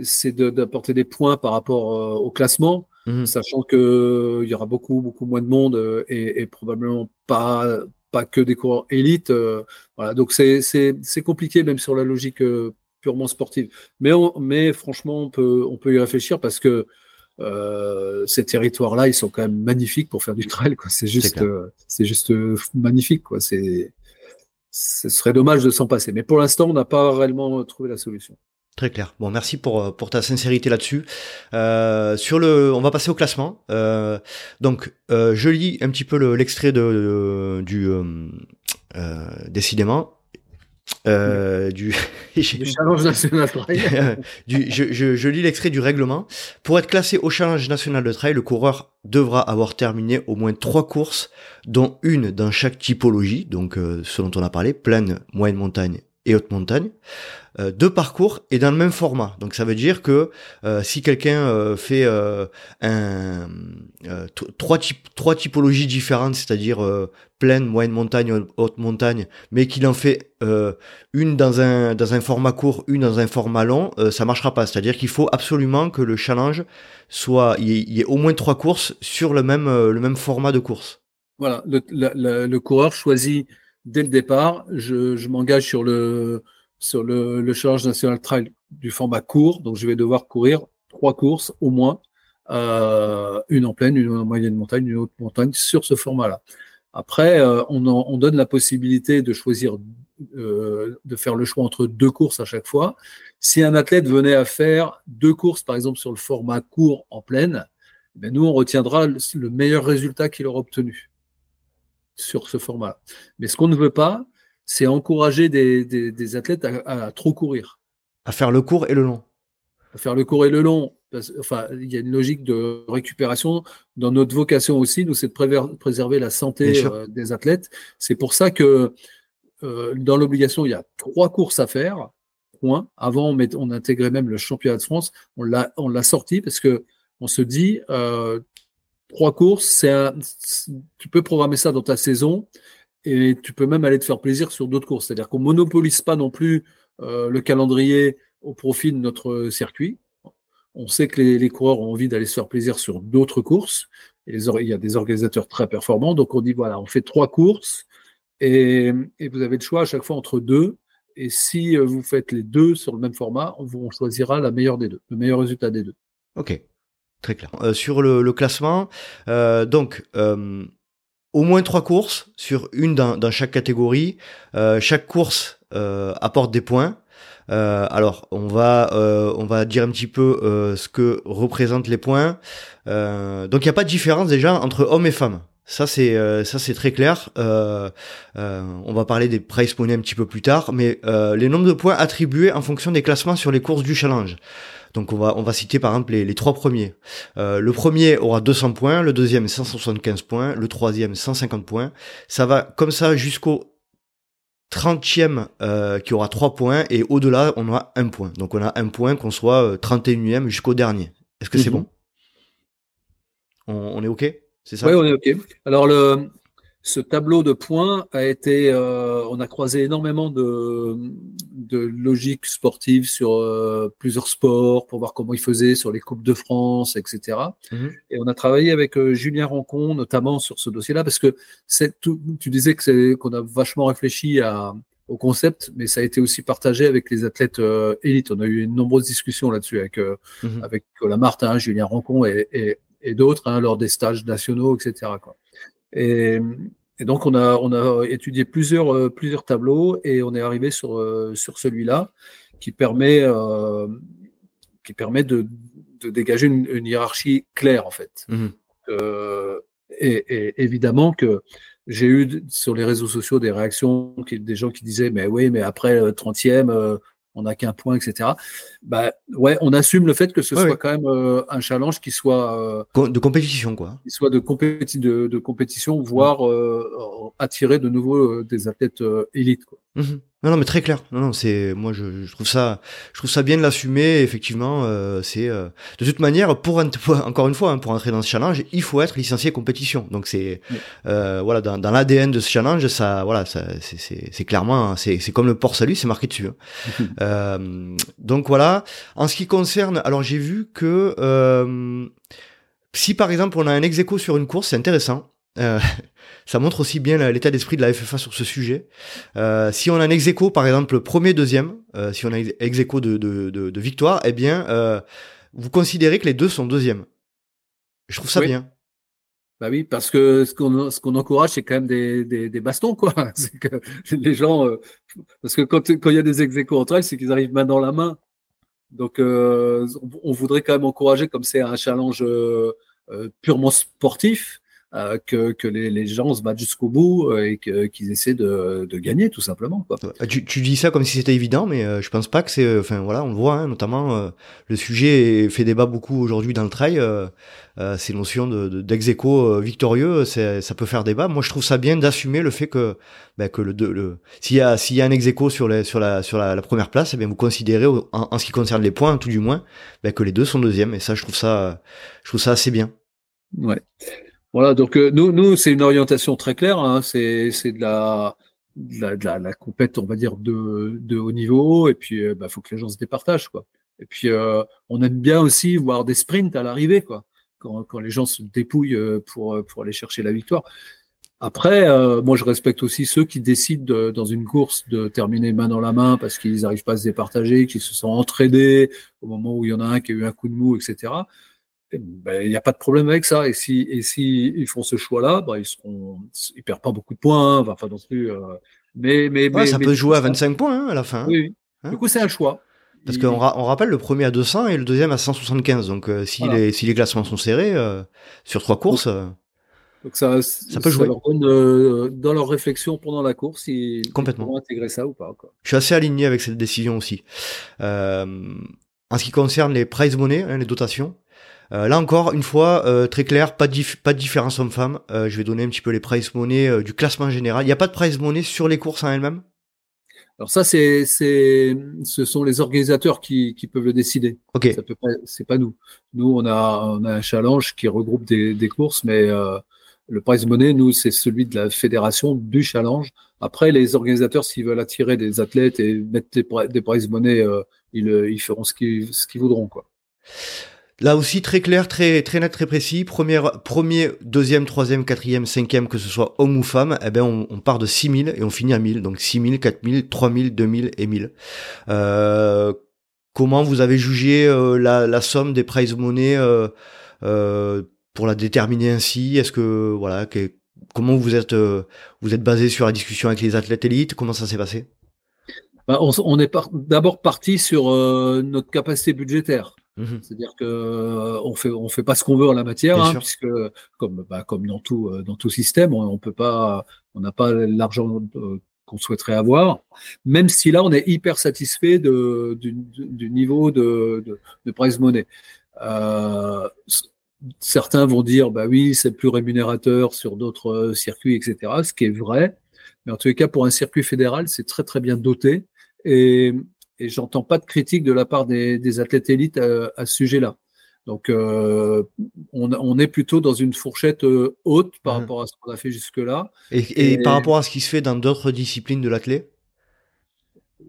c'est d'apporter des points par rapport euh, au classement, mmh. sachant que euh, il y aura beaucoup beaucoup moins de monde euh, et, et, probablement pas pas que des coureurs élites. voilà, donc c'est c'est compliqué même sur la logique purement sportive. Mais mais franchement on peut on peut y réfléchir parce que ces territoires-là, ils sont quand même magnifiques pour faire du trail. C'est juste, c'est juste magnifique. Quoi. C'est, ce serait dommage de s'en passer. Mais pour l'instant, on n'a pas réellement trouvé la solution. Très clair. Bon, merci pour euh, pour ta sincérité là-dessus. Euh, sur le, on va passer au classement. Euh, donc, euh, je lis un petit peu l'extrait de, du euh, décidément. du, [LAUGHS] Challenge National Trail. [LAUGHS] je, lis l'extrait du règlement. Pour être classé au Challenge National de Trail, le coureur devra avoir terminé au moins trois courses, dont une dans chaque typologie, donc ce dont on a parlé, plaine, moyenne montagne et haute montagne, euh, deux parcours et dans le même format. Donc ça veut dire que euh, si quelqu'un euh, fait un trois types trois typologies différentes, c'est-à-dire pleine, moyenne montagne, haute montagne, mais qu'il en fait une dans un dans un format court, une dans un format long, ça marchera pas. C'est-à-dire qu'il faut absolument que le challenge soit il y, ait au moins trois courses sur le même le même format de course. Voilà, le, le coureur choisit dès le départ, je, je m'engage sur le sur le, le Challenge National Trail du format court, donc je vais devoir courir trois courses au moins, euh, une en pleine, une en moyenne montagne, une haute montagne sur ce format-là. Après, euh, on, on, donne la possibilité de choisir, euh, de faire le choix entre deux courses à chaque fois. Si un athlète venait à faire deux courses, par exemple sur le format court en pleine, ben nous on retiendra le meilleur résultat qu'il aura obtenu sur ce format. Mais ce qu'on ne veut pas, c'est encourager des, athlètes à, trop courir. À faire le court et le long. À faire le court et le long. Enfin, il y a une logique de récupération. Dans notre vocation aussi, nous, c'est de préserver la santé euh, des athlètes. C'est pour ça que euh, dans l'obligation, il y a trois courses à faire. Point. Avant, on, on intégrait même le championnat de France. On l'a, on l'a sorti parce que on se dit, euh, trois courses, c'est tu peux programmer ça dans ta saison et tu peux même aller te faire plaisir sur d'autres courses. C'est-à-dire qu'on monopolise pas non plus euh, le calendrier au profit de notre circuit. On sait que les, coureurs ont envie d'aller se faire plaisir sur d'autres courses. Et il y a des organisateurs très performants. Donc on dit voilà, on fait trois courses et, vous avez le choix à chaque fois entre deux. Et si euh, vous faites les deux sur le même format, on, vous, choisira la meilleure des deux, le meilleur résultat des deux. Ok, très clair. Euh, sur le, classement, donc au moins trois courses sur une dans, dans chaque catégorie. Euh, chaque course euh, apporte des points. Euh, alors on va euh, on va dire un petit peu euh, ce que représentent les points. donc il n'y a pas de différence déjà entre hommes et femmes. Ça c'est ça c'est très clair. on va parler des price money un petit peu plus tard, mais les nombres de points attribués en fonction des classements sur les courses du challenge. Donc on va on va citer par exemple les, trois premiers. Euh, le premier aura 200 points, le deuxième 175 points, le troisième 150 points. Ça va comme ça jusqu'au 30e euh, qui aura 3 points et au-delà on aura un point. Donc on a un point qu'on soit 31e euh, jusqu'au dernier. Est-ce que c'est mhm. bon? On, est OK? C'est ça? Oui, on est OK. Alors le ce tableau de points a été, euh, on a croisé énormément de, de logiques sportives sur euh, plusieurs sports pour voir comment ils faisaient sur les coupes de France, etc. Mhm. Et on a travaillé avec euh, Julien Rancon notamment sur ce dossier-là parce que c'est tout. Tu disais que qu'on a vachement réfléchi à, au concept, mais ça a été aussi partagé avec les athlètes élites. On a eu une nombreuses discussions là-dessus avec mhm. avec Martin, Julien Rancon et, et, et d'autres hein, lors des stages nationaux, etc. Quoi. Et, donc, on a, on a étudié plusieurs, euh, plusieurs tableaux et on est arrivé sur, euh, sur celui-là qui permet, euh, qui permet de, de dégager une, hiérarchie claire, en fait. Mmh et, évidemment que j'ai eu sur les réseaux sociaux des réactions, des gens qui disaient, mais oui, mais après le 30e, on n'a qu'un point, etc. Bah ouais, on assume le fait que ce soit quand même euh, un challenge qui soit euh, de compétition, quoi. Qui soit de, compéti de, de compétition, voire euh, attirer de nouveau des athlètes élites. Quoi. Mmh non, non, mais très clair. Non, non, c'est moi je, je, trouve ça, je trouve ça bien de l'assumer. Effectivement, euh, c'est euh, de toute manière pour, encore une fois hein, pour entrer dans ce challenge, il faut être licencié compétition. Donc c'est euh, voilà dans, dans l'ADN de ce challenge, ça voilà, ça c'est clairement hein, c'est c'est comme le port salut, c'est marqué dessus. Hein. [LAUGHS] euh, donc voilà. En ce qui concerne, alors j'ai vu que euh, si par exemple on a un ex sur une course, c'est intéressant. Euh, ça montre aussi bien l'état d'esprit de la FFA sur ce sujet. Euh, si on a un ex par exemple, premier, deuxième, euh, si on a ex de, de, de, victoire, eh bien, euh, vous considérez que les deux sont deuxièmes. Je trouve ça bien. Bah oui, parce que ce qu'on ce qu'on encourage, c'est quand même des, des, des bastons, quoi. [LAUGHS] C'est que les gens, euh, parce que quand quand il y a des ex entre elles, c'est qu'ils arrivent main dans la main. Donc, on, on, voudrait quand même encourager, comme c'est un challenge purement sportif, euh, que, que les, les, gens se battent jusqu'au bout euh, et qu'ils essaient de, de, gagner tout simplement. Quoi. Tu, tu, dis ça comme si c'était évident, mais euh, je pense pas que c'est. Enfin voilà, on le voit, hein, notamment le sujet fait débat beaucoup aujourd'hui dans le trail. ces notions de, dex victorieux, ça peut faire débat. Moi, je trouve ça bien d'assumer le fait que, ben, que le, le s'il y a s'il y a un ex sur, les, sur la sur la, première place, eh bien vous considérez en, en, ce qui concerne les points, tout du moins, ben, que les deux sont deuxièmes. Et ça, je trouve ça je trouve ça assez bien. Ouais. Voilà, donc euh, nous, nous c'est une orientation très claire. Hein, c'est de la, de la, de la, la, compète, on va dire, de, de haut niveau. Et puis, il euh, bah, faut que les gens se départagent. Quoi. Et puis, euh, on aime bien aussi voir des sprints à l'arrivée, quoi, quand, quand les gens se dépouillent pour, pour aller chercher la victoire. Après, moi, je respecte aussi ceux qui décident de, dans une course de terminer main dans la main parce qu'ils n'arrivent pas à se départager, qu'ils se sont entraînés au moment où il y en a un qui a eu un coup de mou, etc. Ben, il n'y a pas de problème avec ça. Et si, et si ils font ce choix-là, ben, ils seront, ils perdent pas beaucoup de points. Hein, enfin, non plus. Euh, mais, mais, mais, ça peut jouer à 25 points hein, à la fin. Hein. Oui. Du coup, c'est un choix. Parce qu'on on rappelle le premier à 200 et le deuxième à 175. Donc, euh, si, les, si les classements sont serrés euh, sur trois courses, donc ça, ça peut jouer. Leur donne, dans leur réflexion pendant la course, ils, Complètement. vont intégrer ça ou pas. Quoi. Je suis assez aligné avec cette décision aussi. en ce qui concerne les prize money, les dotations, euh, là encore, une fois, euh, très clair, pas de, pas de différence homme-femme. Euh, je vais donner un petit peu les price money du classement général. Il n'y a pas de price money sur les courses en elles-mêmes? Alors ça, c'est, c'est, ce sont les organisateurs qui, qui peuvent le décider. Ok. Ça peut pas, c'est pas nous. Nous, on a, on a un challenge qui regroupe des, des courses, mais le prize money, nous, c'est celui de la fédération du challenge. Après, les organisateurs, s'ils veulent attirer des athlètes et mettre des, des prize money, ils, ils feront ce qu'ils, ce qu'ils voudront, quoi. Là aussi, très clair, très, très net, très précis. Première, premier, deuxième, troisième, quatrième, cinquième, que ce soit homme ou femme, eh ben, on, part de 6000 et on finit à 1000. Donc 6000, 4000, 3000, 2000 et 1000. Euh, comment vous avez jugé euh, la, somme des prize money euh, euh, pour la déterminer ainsi? Est-ce que, voilà, que, comment vous êtes, euh, vous êtes basé sur la discussion avec les athlètes élites? Comment ça s'est passé? Bah, on, est d'abord parti sur notre capacité budgétaire. Mmh C'est-à-dire que euh, on fait on fait pas ce qu'on veut en la matière, hein, puisque comme bah, comme dans tout euh, dans tout système, on, on peut pas on n'a pas l'argent euh, qu'on souhaiterait avoir. Même si là, on est hyper satisfait de, du, du, niveau de, de, de prize money. Euh, certains vont dire, bah oui, c'est plus rémunérateur sur d'autres circuits, etc. Ce qui est vrai. Mais en tous les cas, pour un circuit fédéral, c'est très très bien doté. Et et j'entends pas de critique de la part des, des athlètes élites à, à ce sujet-là. Donc, euh, on, on, est plutôt dans une fourchette euh, haute par mmh. rapport à ce qu'on a fait jusque-là. Et, et, par rapport à ce qui se fait dans d'autres disciplines de l'athlète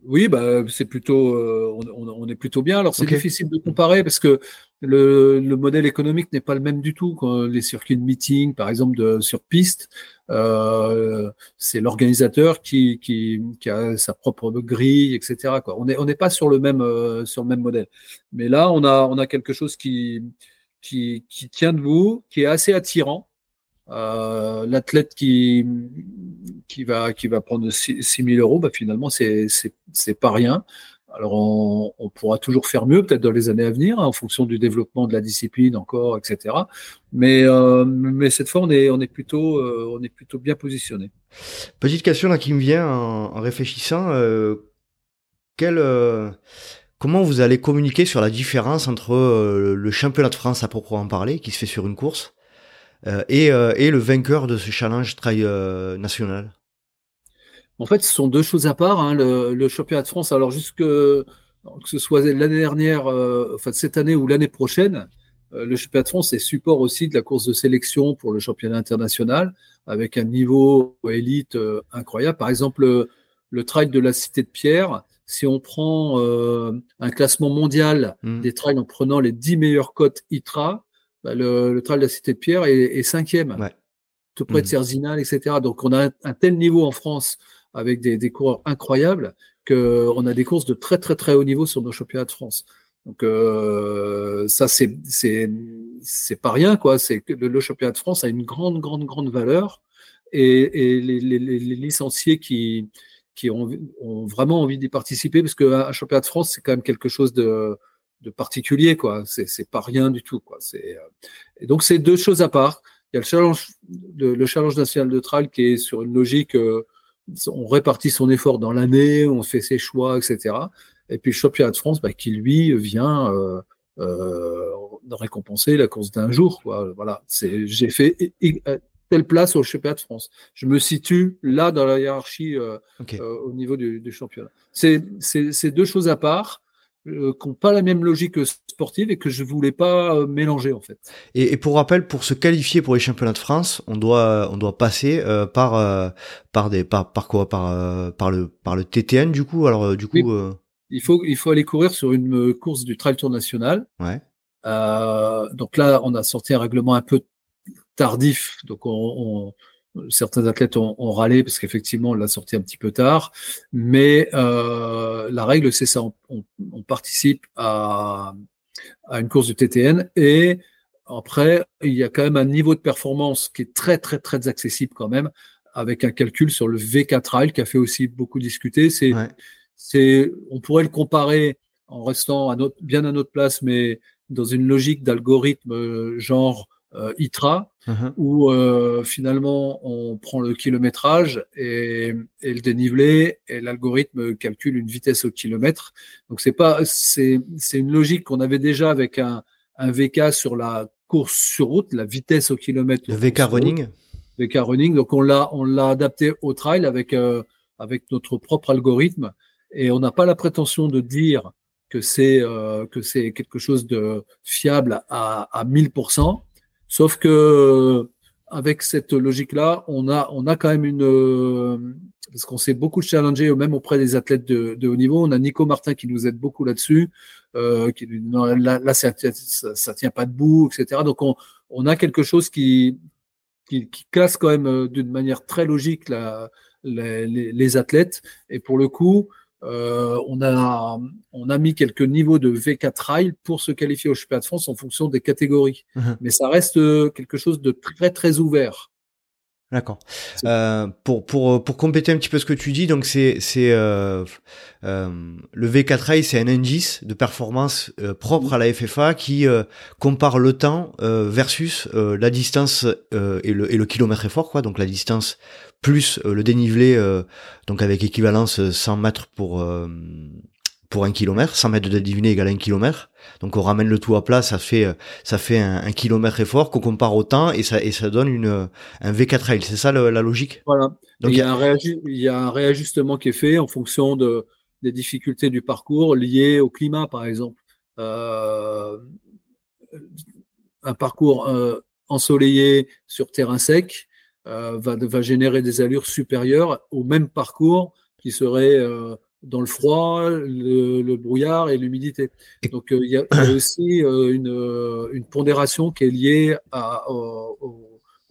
oui, bah, c'est plutôt, euh, on, on, est plutôt bien. Alors c'est difficile de comparer parce que le, le modèle économique n'est pas le même du tout. Quand les circuits de meeting, par exemple, de, sur piste, euh, c'est l'organisateur qui, qui, qui, a sa propre grille, etc. Quoi. On n'est on pas sur le même euh, sur le même modèle. Mais là, on a on a quelque chose qui qui, qui tient debout, qui est assez attirant. Euh, L'athlète qui qui va qui va prendre 6 000 euros, bah finalement c'est pas rien. Alors on, pourra toujours faire mieux, peut-être dans les années à venir, hein, en fonction du développement de la discipline encore, etc. Mais euh, mais cette fois on est on est plutôt euh, on est plutôt bien positionné. Petite question là qui me vient en, réfléchissant, quel comment vous allez communiquer sur la différence entre le championnat de France à proprement parler, qui se fait sur une course, et, et le vainqueur de ce challenge trail national en fait, ce sont deux choses à part. Hein, le, le, championnat de France, alors jusque que ce soit l'année dernière, euh, enfin cette année ou l'année prochaine, euh, le championnat de France est support aussi de la course de sélection pour le championnat international, avec un niveau élite euh, incroyable. Par exemple, le, le, trail de la Cité de Pierre, si on prend un classement mondial mmh. des trails en prenant les dix meilleures cotes ITRA, bah, le, le, trail de la Cité de Pierre est, est cinquième. Ouais. Tout près de mmh. Cerzinal, etc. Donc, on a un, un tel niveau en France avec des, des coureurs incroyables, qu'on a des courses de très très très haut niveau sur nos championnats de France. Donc euh, ça c'est c'est c'est pas rien quoi. C'est que le, championnat de France a une grande grande grande valeur et, et les, les, les, licenciés qui qui ont, ont vraiment envie d'y participer parce qu'un championnat de France c'est quand même quelque chose de de particulier quoi. C'est c'est pas rien du tout quoi. C'est euh, et donc c'est deux choses à part. il y a le challenge, le challenge national de trail qui est sur une logique, on répartit son effort dans l'année, on fait ses choix, etc. Et puis le championnat de France, bah, qui lui vient récompenser la course d'un jour. Quoi. Voilà, c'est, j'ai fait telle place au championnat de France. Je me situe là dans la hiérarchie euh, euh, au niveau du, championnat. C'est, deux choses à part euh, qui n'ont pas la même logique sportive et que je voulais pas mélanger en fait. Et, pour rappel, pour se qualifier pour les championnats de France, on doit on doit passer par par des par, par quoi? Par par le par le TTN du coup? Alors du coup. Il faut il faut aller courir sur une course du Trail Tour national. Ouais. donc là, on a sorti un règlement un peu tardif. Donc, on, certains athlètes ont, râlé parce qu'effectivement, on l'a sorti un petit peu tard. Mais euh, la règle, c'est ça. On, participe à, à une course de TTN et après, il y a quand même un niveau de performance qui est très, très, très accessible quand même, avec un calcul sur le V4 Trail qui a fait aussi beaucoup discuter. C'est, c'est, on pourrait le comparer en restant à notre, bien à notre place, mais dans une logique d'algorithme euh, genre euh, ITRA, uh-huh. où euh, finalement on prend le kilométrage et, le dénivelé et l'algorithme calcule une vitesse au kilomètre. Donc c'est pas c'est c'est une logique qu'on avait déjà avec un, un VK sur la course sur route, la vitesse au kilomètre. Le VK running. VK running. Donc on l'a on l'a adapté au trail avec euh, avec notre propre algorithme et on n'a pas la prétention de dire que c'est que c'est quelque chose de fiable à, à 1000%. Sauf que avec cette logique-là, on a, on a quand même une parce qu'on s'est beaucoup challengé même auprès des athlètes de, de, haut niveau. On a Nico Martin qui nous aide beaucoup là-dessus, euh, qui non, là, là ça, ça, tient pas debout, etc. Donc on, on a quelque chose qui, qui, qui classe quand même euh, d'une manière très logique la, les, les, athlètes. Et pour le coup, euh, on, a, on a mis quelques niveaux de V4 Trail pour se qualifier au championnat de France en fonction des catégories. Mais ça reste euh, quelque chose de très très ouvert. D'accord. Euh, pour pour pour compléter un petit peu ce que tu dis, donc c'est c'est euh, le V4 Trail, c'est un indice de performance propre à la FFA qui compare le temps versus la distance et le et le kilomètre effort quoi, donc la distance plus euh, le dénivelé, euh, donc avec équivalence 100 euh, mètres pour pour un kilomètre, 100 mètres de dénivelé égale un kilomètre. Donc on ramène le tout à plat, ça fait ça fait un, kilomètre effort qu'on compare au temps et ça et ça donne une un V4 trail. C'est ça la logique? Voilà. Donc il y, a un il y a un réajustement qui est fait en fonction de des difficultés du parcours liées au climat, par exemple. un parcours ensoleillé sur terrain sec, euh, va, va, générer des allures supérieures au même parcours qui serait euh, dans le froid, le, brouillard et l'humidité. Donc euh, il y, a aussi une, une, pondération qui est liée à,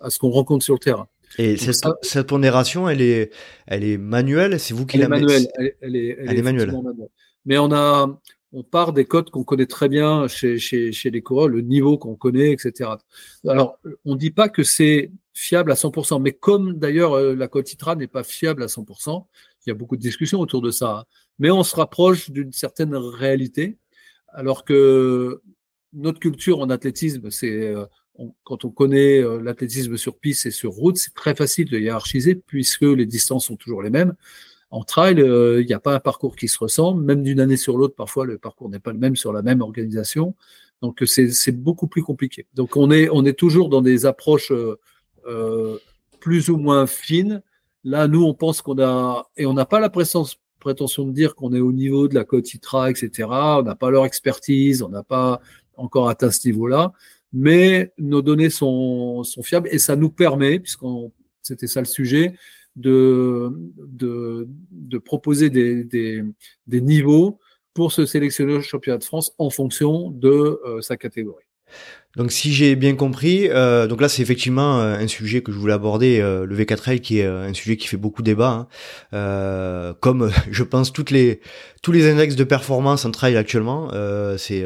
à ce qu'on rencontre sur le terrain. Et cette, cette, pondération, elle est, elle est manuelle, c'est vous qui la mettez elle, est, elle, est, manuelle. Mais on a, on part des codes qu'on connaît très bien chez, chez, chez les coureurs, le niveau qu'on connaît, etc. Alors, on ne dit pas que c'est fiable à 100%, mais comme d'ailleurs euh, la code Citra n'est pas fiable à 100%, il y a beaucoup de discussions autour de ça, mais on se rapproche d'une certaine réalité, alors que notre culture en athlétisme, c'est euh, quand on connaît euh, l'athlétisme sur piste et sur route, c'est très facile de hiérarchiser puisque les distances sont toujours les mêmes. En trail, euh, il n'y a pas un parcours qui se ressemble, même d'une année sur l'autre, parfois le parcours n'est pas le même sur la même organisation. Donc c'est beaucoup plus compliqué. Donc on est, on est toujours dans des approches plus ou moins fines. Là, nous, on pense qu'on a, et on n'a pas la prétention de dire qu'on est au niveau de la côte ITRA, etc. On n'a pas leur expertise, on n'a pas encore atteint ce niveau-là, mais nos données sont, fiables et ça nous permet, puisqu'on c'était ça le sujet, de, de, proposer des, des, des, niveaux pour se sélectionner au championnat de France en fonction de euh, sa catégorie. Donc si j'ai bien compris, euh, donc là c'est effectivement euh, un sujet que je voulais aborder, euh, le V4L qui est un sujet qui fait beaucoup débat, hein. comme [LAUGHS] je pense toutes les tous les index de performance en trail actuellement. c'est,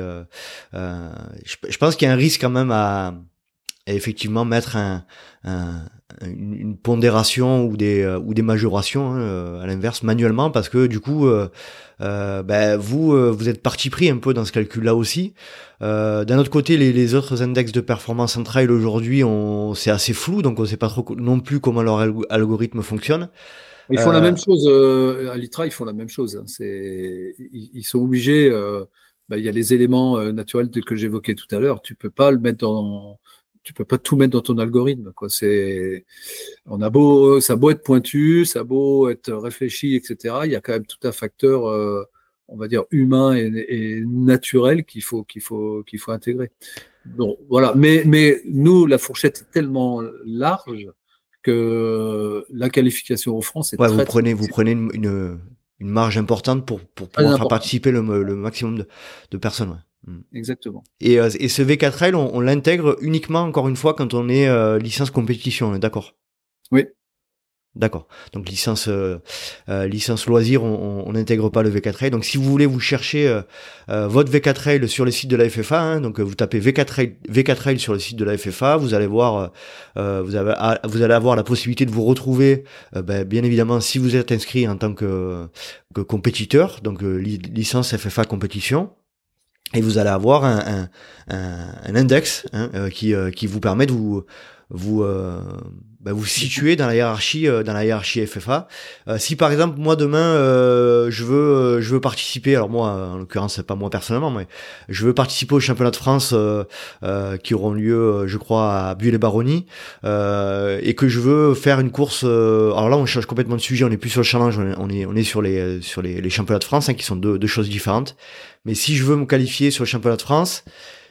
je, je, pense qu'il y a un risque quand même à, effectivement mettre un, un, une, pondération ou des, ou des majorations hein, à l'inverse manuellement parce que du coup, ben, vous, vous êtes parti pris un peu dans ce calcul-là aussi. D'un autre côté, les, les, autres index de performance en trail aujourd'hui, c'est assez flou, donc on ne sait pas trop non plus comment leur algorithme fonctionne. Ils font la même chose à l'ITRA, ils font la même chose. Hein. C'est, ils, sont obligés. Bah, il y a les éléments naturels que j'évoquais tout à l'heure. Tu peux pas le mettre dans tu peux pas tout mettre dans ton algorithme. Quoi. C'est, on a beau, ça a beau être pointu, ça a beau être réfléchi, etc. Il y a quand même tout un facteur, euh, on va dire humain et, naturel qu'il faut, qu'il faut, qu'il faut intégrer. Bon, voilà. Mais, mais nous, la fourchette est tellement large que la qualification en France est ouais, vous prenez, vous prenez une, une, marge importante pour, pour pouvoir faire participer le, le maximum de, de personnes. Exactement. Et, euh, et ce V4L, on, on l'intègre uniquement, encore une fois, quand on est euh, licence compétition, d'accord? Oui. D'accord. Donc licence euh, licence loisir, on n'intègre pas le V4L. Donc si vous voulez vous chercher votre V4L sur le site de la FFA, hein, donc vous tapez V4L, V4L sur le site de la FFA, vous allez voir, vous, avez, ah, vous allez avoir la possibilité de vous retrouver, ben, bien évidemment, si vous êtes inscrit en tant que, que compétiteur, donc licence FFA compétition et vous allez avoir un, un, index hein, euh, qui, euh, qui vous permet de vous vous euh, bah, vous situer dans la hiérarchie dans la hiérarchie FFA. si par exemple moi demain je veux je veux participer, alors moi en l'occurrence c'est pas moi personnellement, mais je veux participer au championnat de France qui auront lieu je crois à Bulle-les-Baronnies et que je veux faire une course. alors là on change complètement de sujet, on est plus sur le challenge, on est on est, sur les sur les, les championnats de France hein, qui sont deux, deux choses différentes. Mais si je veux me qualifier sur le championnat de France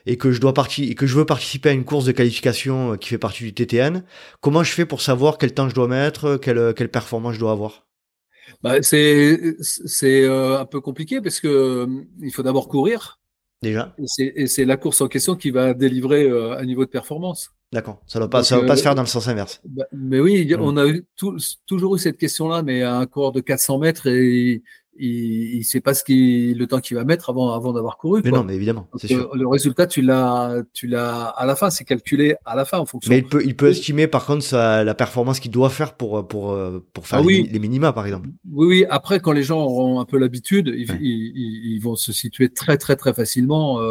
et que je dois partir et que je veux participer à une course de qualification euh, qui fait partie du TTN, comment je fais pour savoir quel temps je dois mettre, quelle, quelle performance je dois avoir? Bah, c'est c'est euh, un peu compliqué parce que euh, il faut d'abord courir. Déjà. Et c'est la course en question qui va délivrer un niveau de performance. D'accord. Ça ne va pas, ça va pas se faire dans le sens inverse. Bah, mais oui, mmh. on a eu toujours eu cette question-là, mais à un cours de 400 mètres et il, ne sait pas ce qui, le temps qu'il va mettre avant, avant d'avoir couru. Mais non, mais évidemment. sûr. Le, résultat, tu l'as, tu l'as à la fin. C'est calculé à la fin en fonction. Mais il peut, il peut estimer par contre sa, la performance qu'il doit faire pour, pour, pour faire ah les, minima, par exemple. Oui, oui. Après, quand les gens auront un peu l'habitude, ils, ils, vont se situer très, très, très facilement.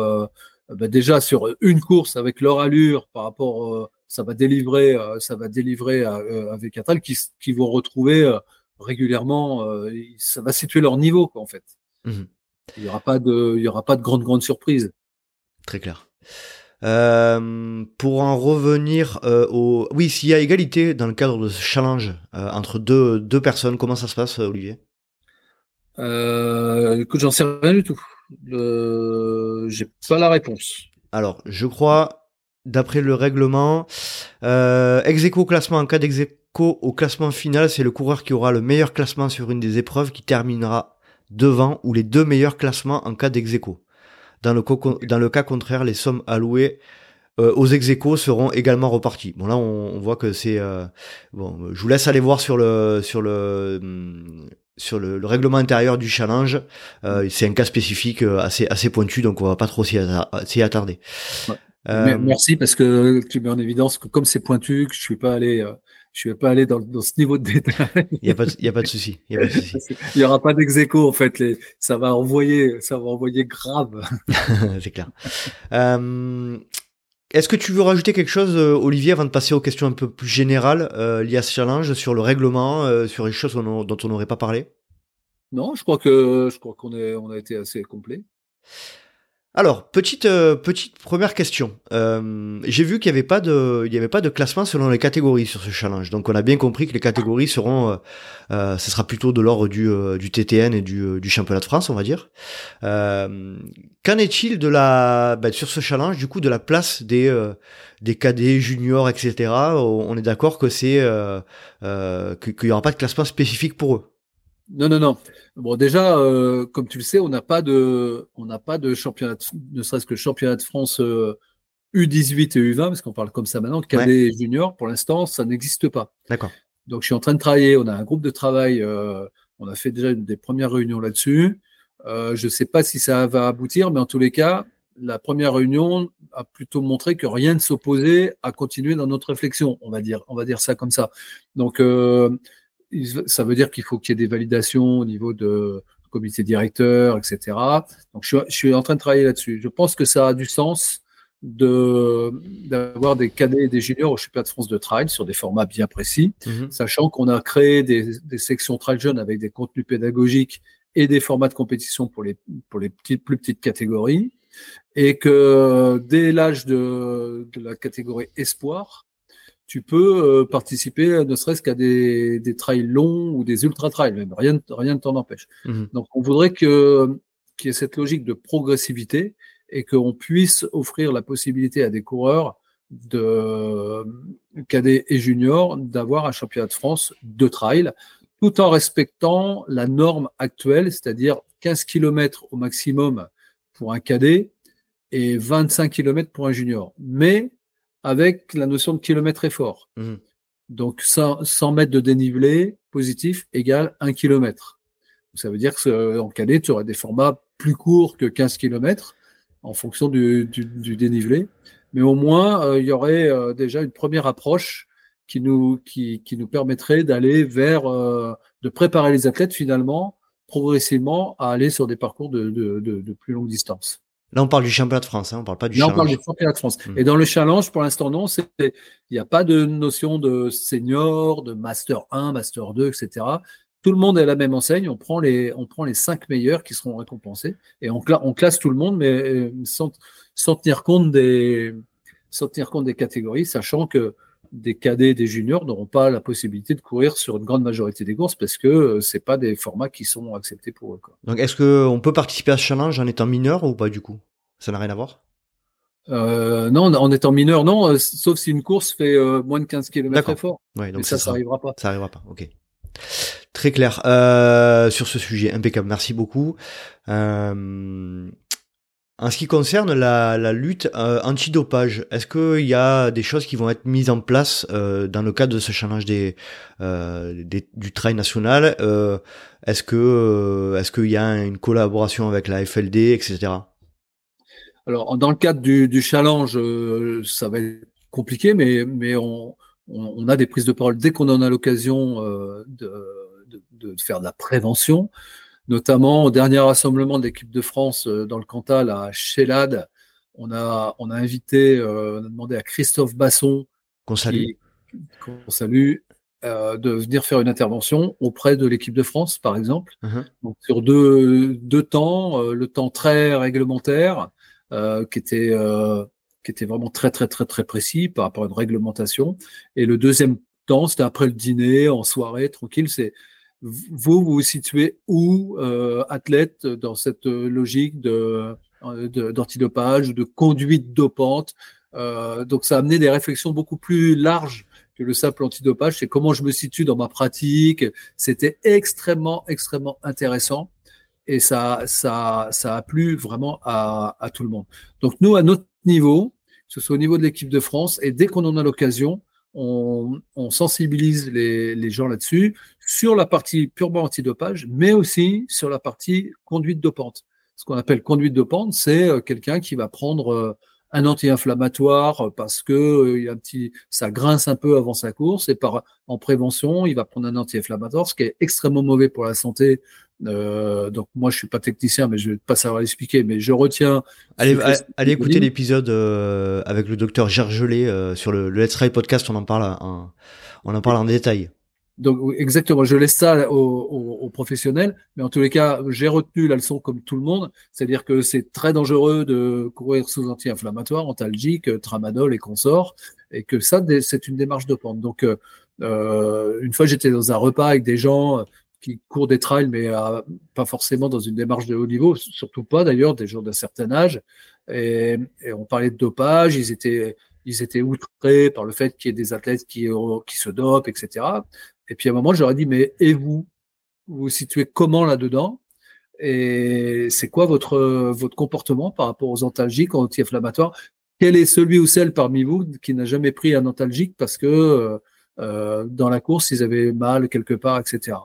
Euh, bah déjà sur une course avec leur allure par rapport, euh, ça va délivrer, euh, ça va délivrer avec Atal qui, qui vont retrouver régulièrement, euh, ça va situer leur niveau, quoi, en fait. Mmh il n'y aura pas de, il y aura pas de grande grande surprise. Très clair. Euh, pour en revenir euh, au, oui, s'il y a égalité dans le cadre de ce challenge entre deux, deux personnes, comment ça se passe, Olivier? Écoute, j'en sais rien du tout. J'ai pas la réponse. Alors, je crois, d'après le règlement, euh, ex classement en cas d'ex au classement final, c'est le coureur qui aura le meilleur classement sur une des épreuves qui terminera devant ou les deux meilleurs classements en cas d'ex Dans le, dans le cas contraire, les sommes allouées euh, aux ex seront également reparties. Bon là, on, voit que c'est euh, bon. Je vous laisse aller voir sur le sur le hum, sur le, règlement intérieur du challenge. Euh, c'est un cas spécifique assez assez pointu, donc on va pas trop s'y attarder. Merci parce que tu mets en évidence que comme c'est pointu, que je suis pas allé je ne vais pas aller dans, ce niveau de détail. [LAUGHS] Il n'y a pas de, y a pas de souci. Il n'y aura pas d'ex en fait. Les, ça va envoyer, ça va envoyer grave. [LAUGHS] C'est clair. Euh, est-ce que tu veux rajouter quelque chose, euh, Olivier, avant de passer aux questions un peu plus générales euh, liées à ce challenge, sur le règlement, sur les choses dont on n'aurait pas parlé? Non, je crois que je crois qu'on on a été assez complet. Alors, petite euh, petite première question. Euh, j'ai vu qu'il n'y avait pas de avait pas de classement selon les catégories sur ce challenge. Donc on a bien compris que les catégories seront euh, ce sera plutôt de l'ordre du du TTN et du du championnat de France, on va dire. qu'en est-il de la bah, sur ce challenge du coup de la place des des cadets juniors etc. On est d'accord que c'est qu'il y aura pas de classement spécifique pour eux. Non, non, non. Bon, déjà, euh, comme tu le sais, on n'a pas de, on n'a pas de championnat, ne serait-ce que le championnat de France U18 euh, et U20, parce qu'on parle comme ça maintenant, cadet junior. Pour l'instant, ça n'existe pas. D'accord. Donc, je suis en train de travailler. On a un groupe de travail. Euh, on a fait déjà une des premières réunions là-dessus. je ne sais pas si ça va aboutir, mais en tous les cas, la première réunion a plutôt montré que rien ne s'opposait à continuer dans notre réflexion, on va dire, on va dire ça comme ça. Donc, ça veut dire qu'il faut qu'il y ait des validations au niveau de comité directeur, etc. Donc, je suis, en train de travailler là-dessus. Je pense que ça a du sens d'avoir des cadets et des juniors au championnat de France de trail sur des formats bien précis, mhm. sachant qu'on a créé des, des, sections trail jeunes avec des contenus pédagogiques et des formats de compétition pour les, pour les petites, plus petites catégories, et que dès l'âge de, de, la catégorie espoir, tu peux euh, participer ne serait-ce qu'à des, des trails longs ou des ultra trails, même rien, rien ne t'en empêche. Mhm. Donc on voudrait que qu'il y ait cette logique de progressivité et qu'on puisse offrir la possibilité à des coureurs de cadets et juniors d'avoir un championnat de France de trail tout en respectant la norme actuelle, c'est-à-dire 15 km au maximum pour un cadet et 25 km pour un junior, mais avec la notion de kilomètre effort. Mmh. Donc 100, 100, mètres de dénivelé positif égale 1 km. Ça veut dire que en cadet, tu aurais des formats plus courts que 15 km en fonction du, dénivelé. Mais au moins, euh, il y aurait euh, déjà une première approche qui nous, qui, qui nous permettrait d'aller vers, euh, de préparer les athlètes finalement, progressivement, à aller sur des parcours de, de, de, plus longue distance. Là, on parle du championnat de France, hein, on parle pas du Là, challenge. on parle du championnat de France. Hmm. Et dans le challenge, pour l'instant, non, il n'y a pas de notion de senior, de master 1, master 2, etc. Tout le monde est à la même enseigne. On prend les, on prend les cinq meilleurs qui seront récompensés et on, on classe tout le monde, mais euh, sans, sans, tenir compte des, sans tenir compte des catégories, sachant que des cadets, des juniors n'auront pas la possibilité de courir sur une grande majorité des courses parce que euh, c'est pas des formats qui sont acceptés pour eux. Donc, est-ce qu'on peut participer à ce challenge en étant mineur ou pas du coup? Ça n'a rien à voir? Euh, non, en étant mineur, non, euh, sauf si une course fait moins de 15 km fort. Ouais, donc ça, ça, n'arrivera pas. Ça pas, ok. Très clair sur ce sujet, impeccable. Merci beaucoup. Euh, en ce qui concerne la, la lutte euh, antidopage, est-ce qu'il y a des choses qui vont être mises en place euh, dans le cadre de ce challenge des, euh, des du trail national euh, Est-ce que euh, est-ce qu'il y a une collaboration avec la FLD, etc. Alors dans le cadre du, du challenge, ça va être compliqué, mais mais on, on, a des prises de parole dès qu'on en a l'occasion de, de, de, faire de la prévention notamment au dernier rassemblement de l'équipe de France euh, dans le Cantal à Chélade. On a, on a invité, euh, on a demandé à Christophe Basson, qu'on salue, qu'on salue euh, de venir faire une intervention auprès de l'équipe de France, par exemple. Uh-huh. Donc, sur deux, deux temps, le temps très réglementaire, qui était qui était vraiment très très très très précis par rapport à une réglementation. Et le deuxième temps, c'était après le dîner, en soirée, tranquille. C'est vous vous, situez où, euh, athlète, dans cette logique de, d'antidopage, de, conduite dopante euh, Donc, ça a amené des réflexions beaucoup plus larges que le simple antidopage. C'est comment je me situe dans ma pratique. C'était extrêmement, extrêmement intéressant. Et ça, ça, ça a plu vraiment à, à tout le monde. Donc, nous, à notre niveau, ce soit au niveau de l'équipe de France, et dès qu'on en a l'occasion, on, sensibilise les, gens là-dessus, sur la partie purement antidopage, mais aussi sur la partie conduite dopante. Ce qu'on appelle conduite dopante, c'est euh, quelqu'un qui va prendre euh, un anti-inflammatoire parce que euh, il a un petit, ça grince un peu avant sa course et par en prévention, il va prendre un anti-inflammatoire, ce qui est extrêmement mauvais pour la santé euh, donc moi je suis pas technicien, mais je vais pas savoir l'expliquer, mais je retiens. Allez, allez écouter l'épisode euh, avec le docteur Gergelé euh, sur le, le, Let's Ride podcast, on en parle, en, on en parle en détail. Donc exactement, je laisse ça aux, professionnels, mais en tous les cas, j'ai retenu la leçon comme tout le monde, c'est-à-dire que c'est très dangereux de courir sous anti-inflammatoires, antalgiques, tramadol et consorts, et que ça, c'est une démarche de pente. Donc, euh, une fois, j'étais dans un repas avec des gens qui courent des trails, mais euh, pas forcément dans une démarche de haut niveau, surtout pas d'ailleurs des gens d'un certain âge. Et, on parlait de dopage, ils étaient, ils étaient outrés par le fait qu'il y ait des athlètes qui, qui se dopent, etc. Et puis à un moment, j'aurais dit, mais et vous? Vous vous situez comment là-dedans Et c'est quoi votre, votre comportement par rapport aux antalgiques, aux anti-inflammatoires? Quel est celui ou celle parmi vous qui n'a jamais pris un antalgique parce que euh, dans la course, ils avaient mal quelque part, etc.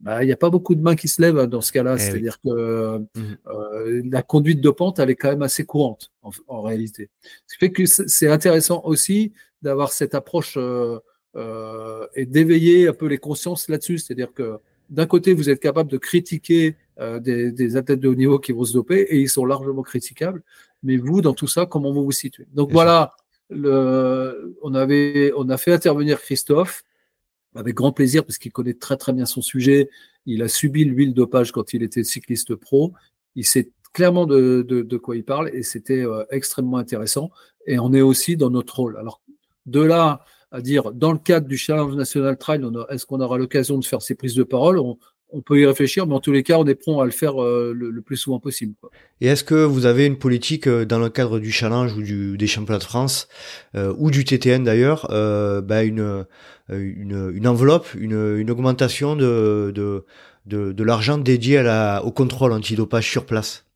Bah, il n'y a pas beaucoup de mains qui se lèvent hein, dans ce cas-là. Eh C'est-à-dire que mmh. la conduite de pente, elle est quand même assez courante en, réalité. Ce qui fait que c'est intéressant aussi d'avoir cette approche et d'éveiller un peu les consciences là-dessus. C'est-à-dire que d'un côté, vous êtes capable de critiquer euh, des, athlètes de haut niveau qui vont se doper et ils sont largement critiquables. Mais vous, dans tout ça, comment vous vous situez? Donc voilà, le, on, avait, on a fait intervenir Christophe avec grand plaisir parce qu'il connaît très très bien son sujet. Il a subi l'huile dopage quand il était cycliste pro. Il sait clairement de, de, quoi il parle et c'était euh, extrêmement intéressant. Et on est aussi dans notre rôle. Alors de là à dire, dans le cadre du Challenge National Trail, est-ce qu'on aura l'occasion de faire ces prises de parole? On, peut y réfléchir, mais en tous les cas, on est prêt à le faire euh, le, plus souvent possible. Et est-ce que vous avez une politique euh, dans le cadre du Challenge ou du, des Championnats de France, euh, ou du TTN d'ailleurs, bah, une, une, enveloppe, une, augmentation de, de, de, l'argent dédié à la, au contrôle antidopage sur place?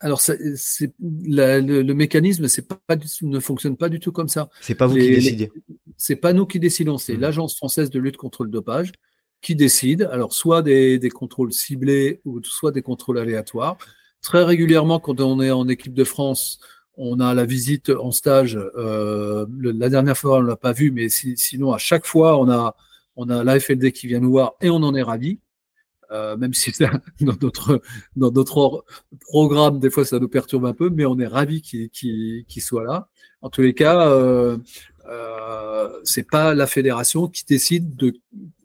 Alors, le, le, mécanisme c'est pas, ne fonctionne pas du tout comme ça. C'est pas vous qui décidez. C'est pas nous qui décidons, c'est mmh. l'Agence française de lutte contre le dopage qui décide. Alors, soit des, des, contrôles ciblés ou soit des contrôles aléatoires. Très régulièrement, quand on est en équipe de France, on a la visite en stage. Euh, la dernière fois, on l'a pas vu, mais sinon, à chaque fois, on a, on a l'AFLD qui vient nous voir et on en est ravi. Euh, même si [LAUGHS] dans notre dans notre programme des fois ça nous perturbe un peu, mais on est ravi qu'il qu soit là. En tous les cas, euh, euh, c'est pas la fédération qui décide de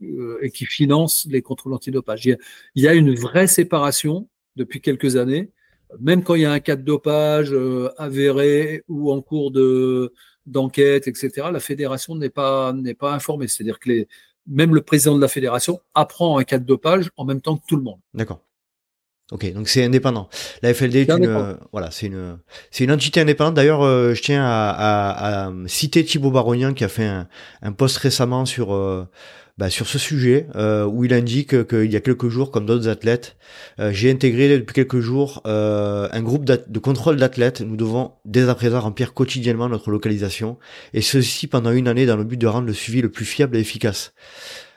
euh, et qui finance les contrôles antidopage. Il y a une vraie séparation depuis quelques années. Même quand il y a un cas de dopage euh, avéré ou en cours de d'enquête, etc., la fédération n'est pas n'est pas informée. C'est-à-dire que même le président de la fédération apprend un cas de dopage en même temps que tout le monde. D'accord. Ok, donc c'est indépendant. La FLD est, une, voilà, c'est une, c'est une entité indépendante. D'ailleurs, euh, je tiens à, à, à, citer Thibaut Barognan qui a fait un, un post récemment sur euh, bah, sur ce sujet euh, où il indique qu'il y a quelques jours, comme d'autres athlètes, euh, j'ai intégré depuis quelques jours euh, un groupe de contrôle d'athlètes. Nous devons dès à présent remplir quotidiennement notre localisation et ceci pendant une année dans le but de rendre le suivi le plus fiable et efficace.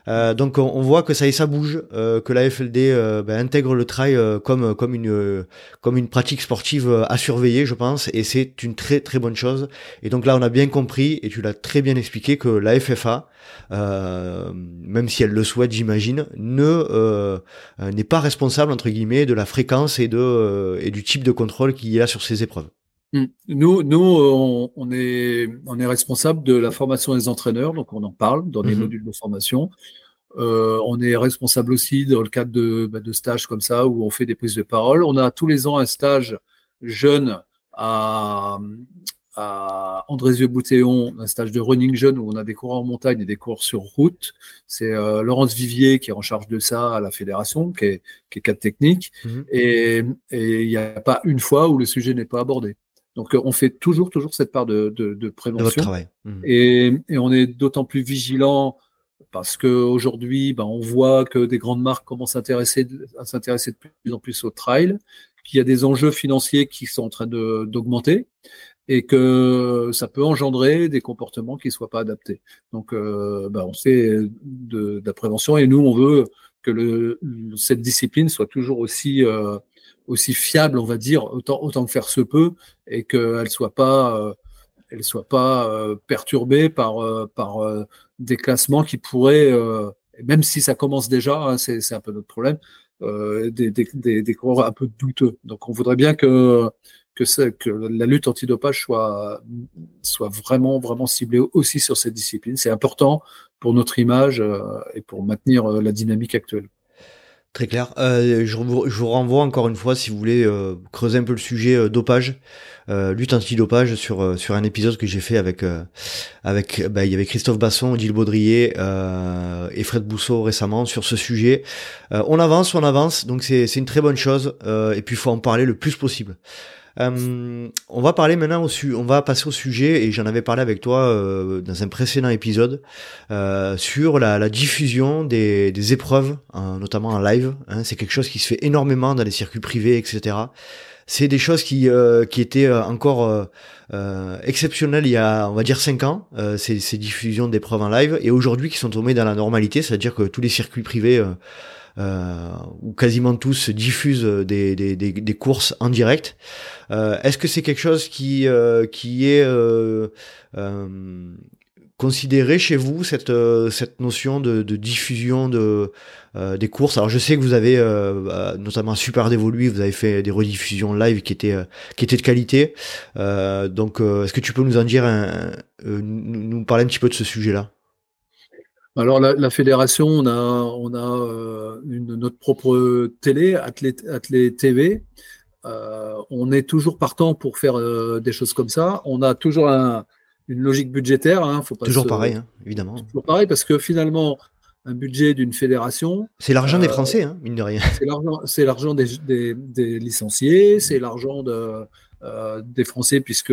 Euh, donc on, voit que ça y ça bouge, euh, que la FLD euh, ben, intègre le trail comme comme une comme une pratique sportive à surveiller, je pense, et c'est une très très bonne chose. Et donc là on a bien compris et tu l'as très bien expliqué que la FFA, même si elle le souhaite, j'imagine, ne n'est pas responsable entre guillemets de la fréquence et de et du type de contrôle qu'il y a sur ces épreuves. Mmh. Nous, nous on, est, on est responsable de la formation des entraîneurs, donc on en parle dans les mmh modules de formation. Euh, on est responsable aussi dans le cadre de, bah, de stages comme ça où on fait des prises de parole. On a tous les ans un stage jeune à, à Andrézieux-Boutéon, un stage de running jeune où on a des coureurs en montagne et des coureurs sur route. C'est euh, Laurence Vivier qui est en charge de ça à la fédération, qui est, qui est cadre technique. Mmh et il n'y a pas une fois où le sujet n'est pas abordé. Donc, euh, on fait toujours, toujours cette part de, de, de prévention. Mmh. Et, et, on est d'autant plus vigilant parce qu'aujourd'hui, ben, on voit que des grandes marques commencent à s'intéresser, à s'intéresser de plus en plus au trail, qu'il y a des enjeux financiers qui sont en train d'augmenter et que ça peut engendrer des comportements qui ne soient pas adaptés. Donc, euh, ben, on sait de, de, la prévention et nous, on veut que le, cette discipline soit toujours aussi euh, aussi fiable, on va dire, autant, autant que faire se peut, et qu'elle soit pas, euh, elle soit pas euh, perturbée par, euh, par des classements qui pourraient, même si ça commence déjà, hein, c'est un peu notre problème, des, des, des, coureurs un peu douteux. Donc on voudrait bien que, que, que la lutte antidopage soit, soit vraiment, vraiment ciblée aussi sur cette discipline. C'est important pour notre image et pour maintenir la dynamique actuelle. Très clair. Euh, je, vous, renvoie encore une fois, si vous voulez euh, creuser un peu le sujet euh, dopage, euh, lutte anti-dopage sur euh, sur un épisode que j'ai fait avec avec bah, il y avait Christophe Basson, Gilles Baudrier et Fred Bousseau récemment sur ce sujet. on avance, on avance, donc c'est c'est une très bonne chose. et puis il faut en parler le plus possible. Euh, on va parler maintenant au su on va passer au sujet et j'en avais parlé avec toi euh, dans un précédent épisode euh, sur la, diffusion des, épreuves, notamment en live. Hein. c'est quelque chose qui se fait énormément dans les circuits privés, etc. c'est des choses qui, qui étaient encore exceptionnelles il y a, on va dire, 5 ans, ces, ces diffusions d'épreuves en live, et aujourd'hui qui sont tombées dans la normalité, c'est-à-dire que tous les circuits privés euh, où quasiment tous diffusent des, des, des, des courses en direct. Euh, Est-ce que c'est quelque chose qui, euh, qui est euh, euh, considéré chez vous cette cette notion de, de diffusion de euh, des courses? Alors je sais que vous avez euh, notamment Super Dévolu vous avez fait des rediffusions live qui étaient qui étaient de qualité. Donc est-ce que tu peux nous en dire un, nous parler un petit peu de ce sujet là alors la, fédération, on a, on a euh, une, notre propre télé, Athlé, TV. Euh, on est toujours partant pour faire euh, des choses comme ça. On a toujours une logique budgétaire. Hein, faut pas toujours pareil, hein, évidemment. Toujours pareil parce que finalement, un budget d'une fédération. C'est l'argent des Français, hein, mine de rien. [LAUGHS] C'est l'argent des, des, des, licenciés, c'est l'argent de, des Français puisque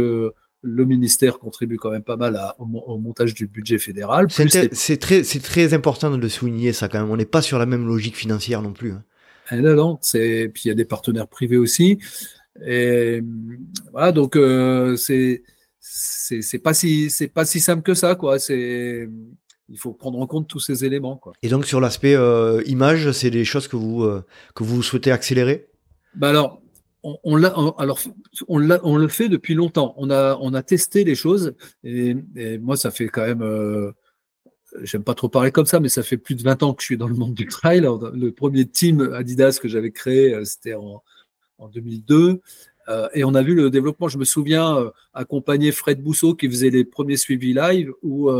le ministère contribue quand même pas mal au, montage du budget fédéral. C'est très, très important de le souligner, ça quand même. On n'est pas sur la même logique financière non plus. Hein. Eh non, non, puis il y a des partenaires privés aussi. Et voilà, donc euh, c'est c'est pas si c'est pas si simple que ça, quoi. C'est il faut prendre en compte tous ces éléments, quoi. Et donc sur l'aspect euh, image, c'est des choses que vous euh, que vous souhaitez accélérer? Bah alors on, l'a, alors on, le fait depuis longtemps. On a, on a testé les choses et, moi ça fait quand même, euh, j'aime pas trop parler comme ça, mais ça fait plus de 20 ans que je suis dans le monde du trail. Le premier team Adidas que j'avais créé, euh, c'était en, 2002. Euh, et on a vu le développement. Je me souviens accompagner Fred Bousseau qui faisait les premiers suivis live où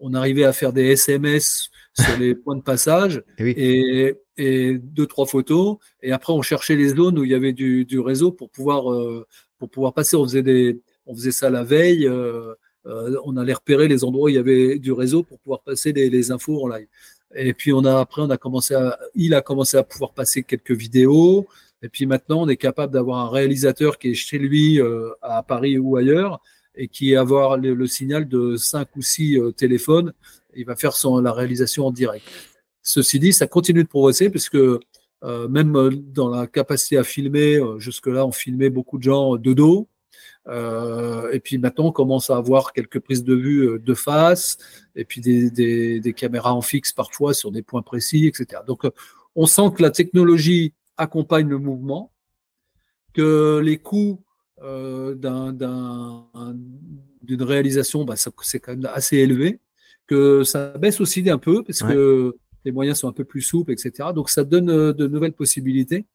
on arrivait à faire des SMS sur les points de passage et, et, deux trois photos. Et après on cherchait les zones où il y avait du, du réseau pour pouvoir euh, pour pouvoir passer. On faisait des on faisait ça la veille euh, euh, on allait repérer les endroits où il y avait du réseau pour pouvoir passer les, les, infos en live. Et puis on a après on a commencé à il a commencé à pouvoir passer quelques vidéos. Et puis maintenant on est capable d'avoir un réalisateur qui est chez lui à Paris ou ailleurs et qui avoir le, le signal de cinq ou six téléphones il va faire la réalisation en direct. Ceci dit, ça continue de progresser parce que euh, même euh, dans la capacité à filmer, euh, jusque-là, on filmait beaucoup de gens de dos. et puis maintenant, on commence à avoir quelques prises de vue de face, et puis des, des, caméras en fixe parfois sur des points précis, etc. Donc, on sent que la technologie accompagne le mouvement, que les coûts d'une réalisation, bah, c'est quand même assez élevé que ça baisse aussi un peu parce que les moyens sont un peu plus souples, etc. Donc ça donne euh, de nouvelles possibilités.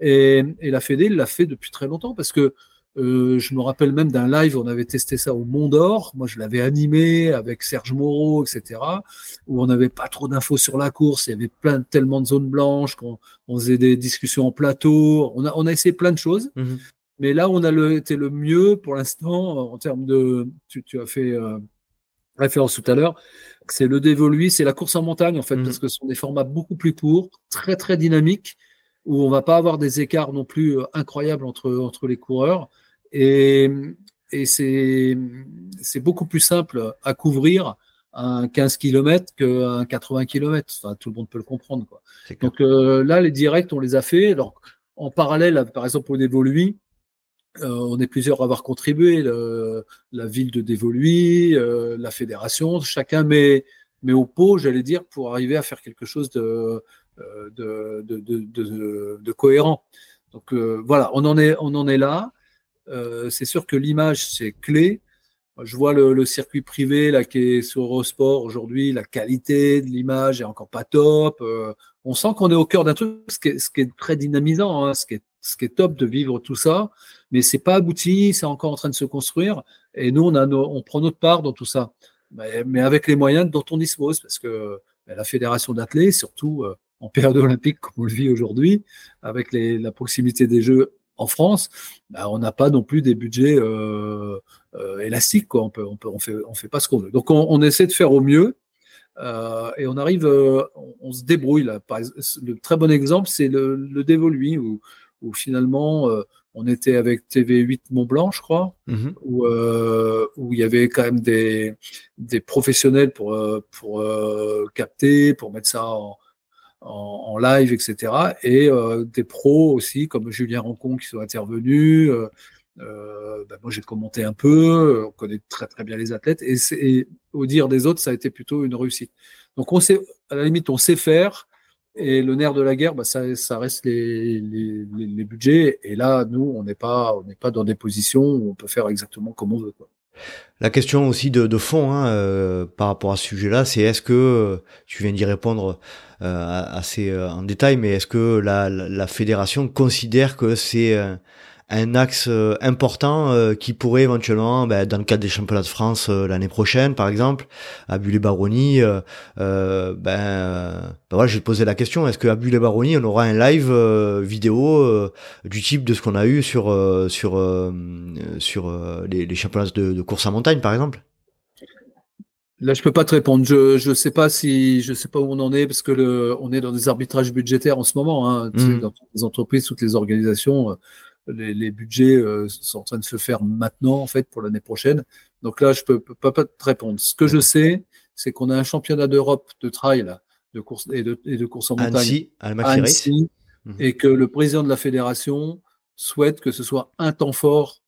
Et, la Fédé l'a fait depuis très longtemps parce que euh, je me rappelle même d'un live, on avait testé ça au Mont d'Or. Moi, je l'avais animé avec Serge Moreau, etc. Où on n'avait pas trop d'infos sur la course. Il y avait plein, tellement de zones blanches qu'on on faisait des discussions en plateau. On a, on a essayé plein de choses. Mmh Mais là, on a le, été le mieux pour l'instant en termes de. Tu, tu as fait. Euh, référence tout à l'heure, c'est le dévolu, c'est la course en montagne en fait, parce mhm. que ce sont des formats beaucoup plus courts, très très dynamiques, où on va pas avoir des écarts non plus euh, incroyables entre, entre les coureurs. Et, et c'est, c'est beaucoup plus simple à couvrir un 15 km qu'un 80 km. Enfin, tout le monde peut le comprendre. Quoi. Donc euh, là, les directs, on les a fait. Alors, en parallèle, par exemple, au dévolu, on est plusieurs à avoir contribué, la ville de Dévoluy, euh, la fédération, chacun met, met au pot, j'allais dire, pour arriver à faire quelque chose de, euh, de, cohérent. Donc voilà, on en est, on en est là. c'est sûr que l'image, c'est clé. Je vois le, circuit privé là qui est sur Eurosport aujourd'hui, la qualité de l'image est encore pas top. on sent qu'on est au cœur d'un truc, ce qui, est, ce qui est, très dynamisant, hein, ce, qui est, ce qui est top de vivre tout ça mais c'est pas abouti, c'est encore en train de se construire. Et nous, on, prend notre part dans tout ça, mais, avec les moyens dont on dispose, parce que ben, la fédération d'athlètes, surtout euh, en période olympique comme on le vit aujourd'hui, avec la proximité des Jeux en France, ben, on n'a pas non plus des budgets euh, euh, élastiques. On peut, fait, pas ce qu'on veut. Donc on, essaie de faire au mieux. et on arrive, on, se débrouille le très bon exemple, c'est le, le où, où finalement on était avec TV8 Mont-Blanc, je crois, mhm. euh, où, il y avait quand même des, des professionnels pour, euh, pour euh, capter, pour mettre ça en, en, live, etc. Et des pros aussi, comme Julien Rancon, qui sont intervenus. Ben moi, j'ai commenté un peu. On connaît très très bien les athlètes. Et, et, au dire des autres, ça a été plutôt une réussite. Donc, on sait, à la limite, on sait faire. Et le nerf de la guerre, bah, ça, ça, reste les, les, les, budgets. Et là, nous, on n'est pas, on n'est pas dans des positions où on peut faire exactement comme on veut. Quoi. La question aussi de, de fond hein, euh, par rapport à ce sujet-là, c'est est-ce que euh, tu viens d'y répondre euh, assez euh, en détail, mais est-ce que la, la, la, fédération considère que c'est un axe euh, important euh, qui pourrait éventuellement, ben, dans le cadre des championnats de France euh, l'année prochaine, par exemple, à Bulle-Baroni, ben, ben voilà, j'ai posé la question est-ce qu'à Bulle-Baroni, on aura un live vidéo du type de ce qu'on a eu sur sur sur les, les, championnats de, de course à montagne, par exemple? Là, je peux pas te répondre. Je je sais pas si je sais pas où on en est parce que le on est dans des arbitrages budgétaires en ce moment. Hein, mmh. Dans toutes les entreprises, toutes les organisations, les, budgets euh, sont en train de se faire maintenant, en fait, pour l'année prochaine. Donc là, je peux, peux pas, te répondre. Ce que je sais, c'est qu'on a un championnat d'Europe de trail de course et de, et de course en montagne Annecy, à Annecy, mhm. et que le président de la fédération souhaite que ce soit un temps fort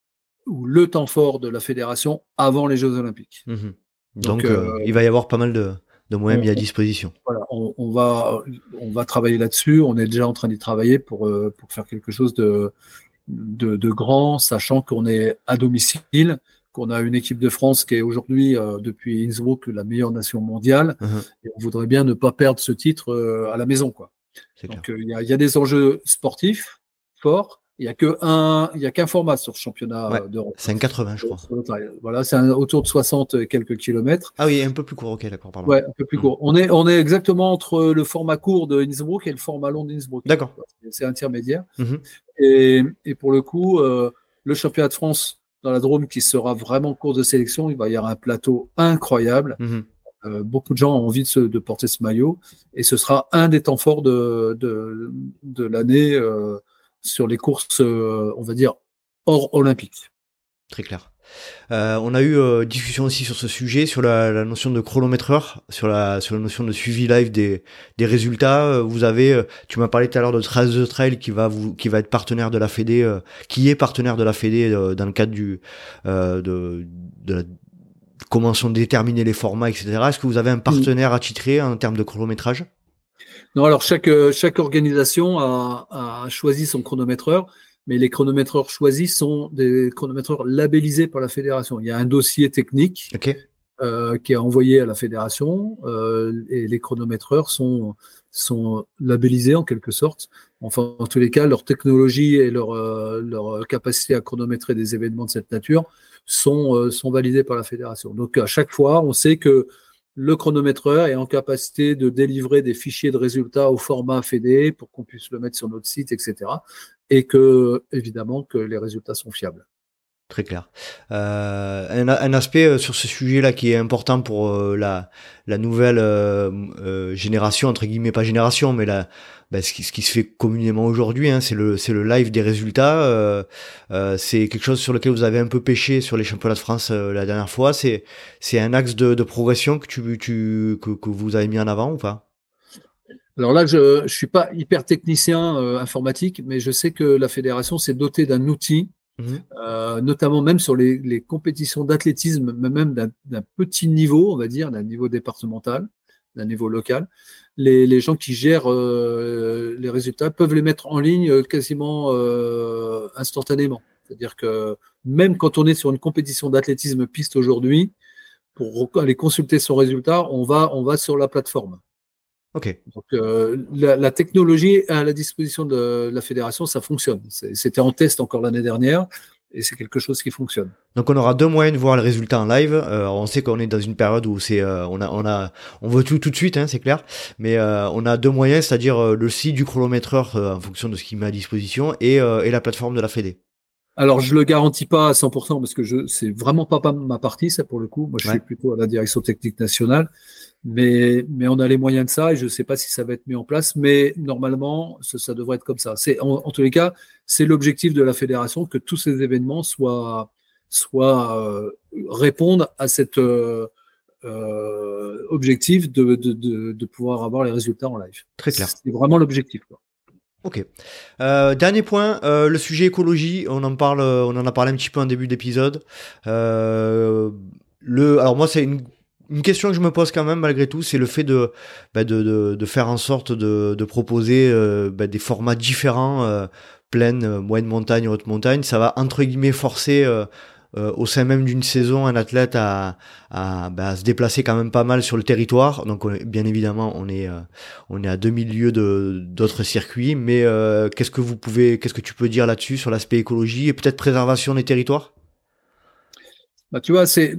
ou le temps fort de la fédération avant les Jeux Olympiques. Mhm. Donc, euh, euh, il va y avoir pas mal de, de moyens mis à disposition. Voilà, on, on, va, on va travailler là-dessus. On est déjà en train d'y travailler pour, pour faire quelque chose de, de, de grand, sachant qu'on est à domicile, qu'on a une équipe de France qui est aujourd'hui, euh, depuis Innsbruck, la meilleure nation mondiale. Uh-huh. Et on voudrait bien ne pas perdre ce titre euh, à la maison. Quoi. Donc euh, il y, y, a des enjeux sportifs forts, il n'y a que un, il y a qu'un format sur ce championnat ouais, d'Europe. C'est un 80, je crois. Voilà, c'est autour de 60 quelques kilomètres. Ah oui, un peu plus court, ok, d'accord, pardon. Ouais, un peu plus mm. court. On est, on est exactement entre le format court de Innsbruck et le format long d'Innsbruck. D'accord. C'est intermédiaire. Mm-hmm. Et, et, pour le coup, euh, le championnat de France dans la Drôme qui sera vraiment course de sélection, il va y avoir un plateau incroyable. Mm-hmm. Euh, beaucoup de gens ont envie de, se, de, porter ce maillot et ce sera un des temps forts de, de, de l'année. Euh, sur les courses, on va dire, hors olympique. Très clair. Euh, on a eu euh, discussion aussi sur ce sujet, sur la, la, notion de chronométreur, sur la sur la notion de suivi live des, des résultats. Euh, vous avez, tu m'as parlé tout à l'heure de Trace the Trail qui va vous qui va être partenaire de la Fédé, qui est partenaire de la Fédé dans le cadre du de, de la convention de déterminer les formats, etc. Est-ce que vous avez un partenaire attitré en termes de chronométrage? Non, alors chaque, chaque organisation a, a, choisi son chronométreur, mais les chronométreurs choisis sont des chronométreurs labellisés par la fédération. Il y a un dossier technique euh, qui est envoyé à la fédération euh, et les chronométreurs sont, sont labellisés en quelque sorte. Enfin, en tous les cas, leur technologie et leur, euh, leur capacité à chronométrer des événements de cette nature sont, sont validés par la fédération. Donc à chaque fois, on sait que le chronométreur est en capacité de délivrer des fichiers de résultats au format FED pour qu'on puisse le mettre sur notre site, etc. Et que, évidemment, que les résultats sont fiables. Très clair. Euh, un, un, aspect euh, sur ce sujet-là qui est important pour euh, la, la nouvelle euh, euh, génération, entre guillemets, pas génération, mais la, bah, ce, qui, ce, qui, se fait communément aujourd'hui, hein, c'est le, le live des résultats. Euh, c'est quelque chose sur lequel vous avez un peu pêché sur les championnats de France la dernière fois. C'est, un axe de, de, progression que, tu, tu, que, que, vous avez mis en avant ou pas? Alors là, je ne suis pas hyper technicien informatique, mais je sais que la fédération s'est dotée d'un outil, mmh. notamment même sur les, compétitions d'athlétisme, même d'un petit niveau, on va dire, d'un niveau départemental, d'un niveau local, les, gens qui gèrent euh, les résultats peuvent les mettre en ligne euh, quasiment euh, instantanément. C'est-à-dire que même quand on est sur une compétition d'athlétisme piste aujourd'hui, pour aller consulter son résultat, on va, on va sur la plateforme. Ok. Donc, la, la, technologie à la disposition de la fédération, ça fonctionne. C'était en test encore l'année dernière et c'est quelque chose qui fonctionne. Donc on aura deux moyens de voir le résultat en live. Euh, on sait qu'on est dans une période où c'est euh, on a on a on veut tout tout de suite, hein, c'est clair. Mais euh, on a deux moyens, c'est-à-dire euh, le site du chronométreur euh, en fonction de ce qu'il met à disposition et, et la plateforme de la Fédé. Alors je le garantis pas à 100% parce que je c'est vraiment pas, ma partie ça pour le coup. Moi je suis plutôt à la direction technique nationale. Mais, mais on a les moyens de ça et je ne sais pas si ça va être mis en place, mais normalement, ça, ça devrait être comme ça. C'est, en, en tous les cas, c'est l'objectif de la fédération que tous ces événements soient, soient euh, répondent à cette, euh, objectif de, de, pouvoir avoir les résultats en live. Très clair. C'est vraiment l'objectif. Ok. dernier point, le sujet écologie. On en parle, on en a parlé un petit peu en début d'épisode. le, alors moi, c'est une question que je me pose quand même malgré tout, c'est le fait de, bah, faire en sorte de, proposer euh, bah, des formats différents, euh, euh, moyenne montagne, haute montagne. Ça va entre guillemets forcer euh, au sein même d'une saison un athlète à, à, bah, se déplacer quand même pas mal sur le territoire. Donc bien évidemment, on est est à 2000 lieues de d'autres circuits. Mais qu'est-ce que vous pouvez, tu peux dire là-dessus sur l'aspect écologie et peut-être préservation des territoires? Bah, tu vois, c'est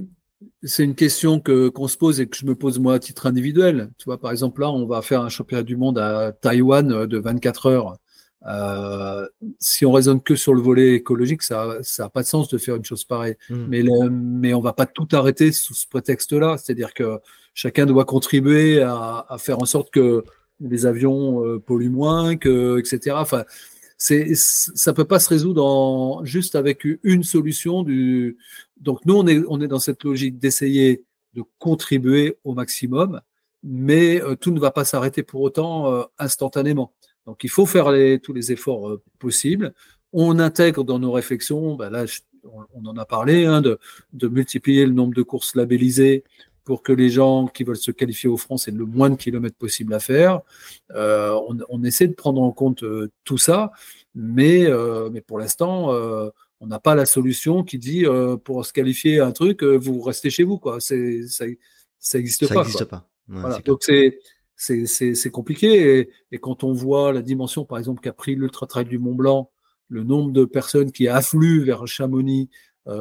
une question que qu'on se pose et que je me pose moi à titre individuel. Tu vois, par exemple, là, on va faire un championnat du monde à Taïwan euh, de 24 heures. Euh, si on raisonne que sur le volet écologique, ça ça a pas de sens de faire une chose pareille. Hmm. Mais le, mais on va pas tout arrêter sous ce prétexte-là. C'est-à-dire que chacun doit contribuer à, à, faire en sorte que les avions euh, polluent moins, que etc. Enfin, c'est ça peut pas se résoudre en, juste avec une solution du donc nous on est on est dans cette logique d'essayer de contribuer au maximum mais euh, tout ne va pas s'arrêter pour autant euh, instantanément donc il faut faire les, tous les efforts euh, possibles on intègre dans nos réflexions ben là on, en a parlé hein, de, de multiplier le nombre de courses labellisées pour que les gens qui veulent se qualifier au France aient le moins de kilomètres possible à faire. Euh, on, on, essaie de prendre en compte euh, tout ça, mais, mais pour l'instant, on n'a pas la solution qui dit pour se qualifier un truc, vous restez chez vous. Quoi. C'est, ça n'existe pas. Ça pas. voilà. Donc c'est, c'est, compliqué. Et, quand on voit la dimension, par exemple, qu'a pris l'Ultra Trail du Mont Blanc, le nombre de personnes qui affluent vers Chamonix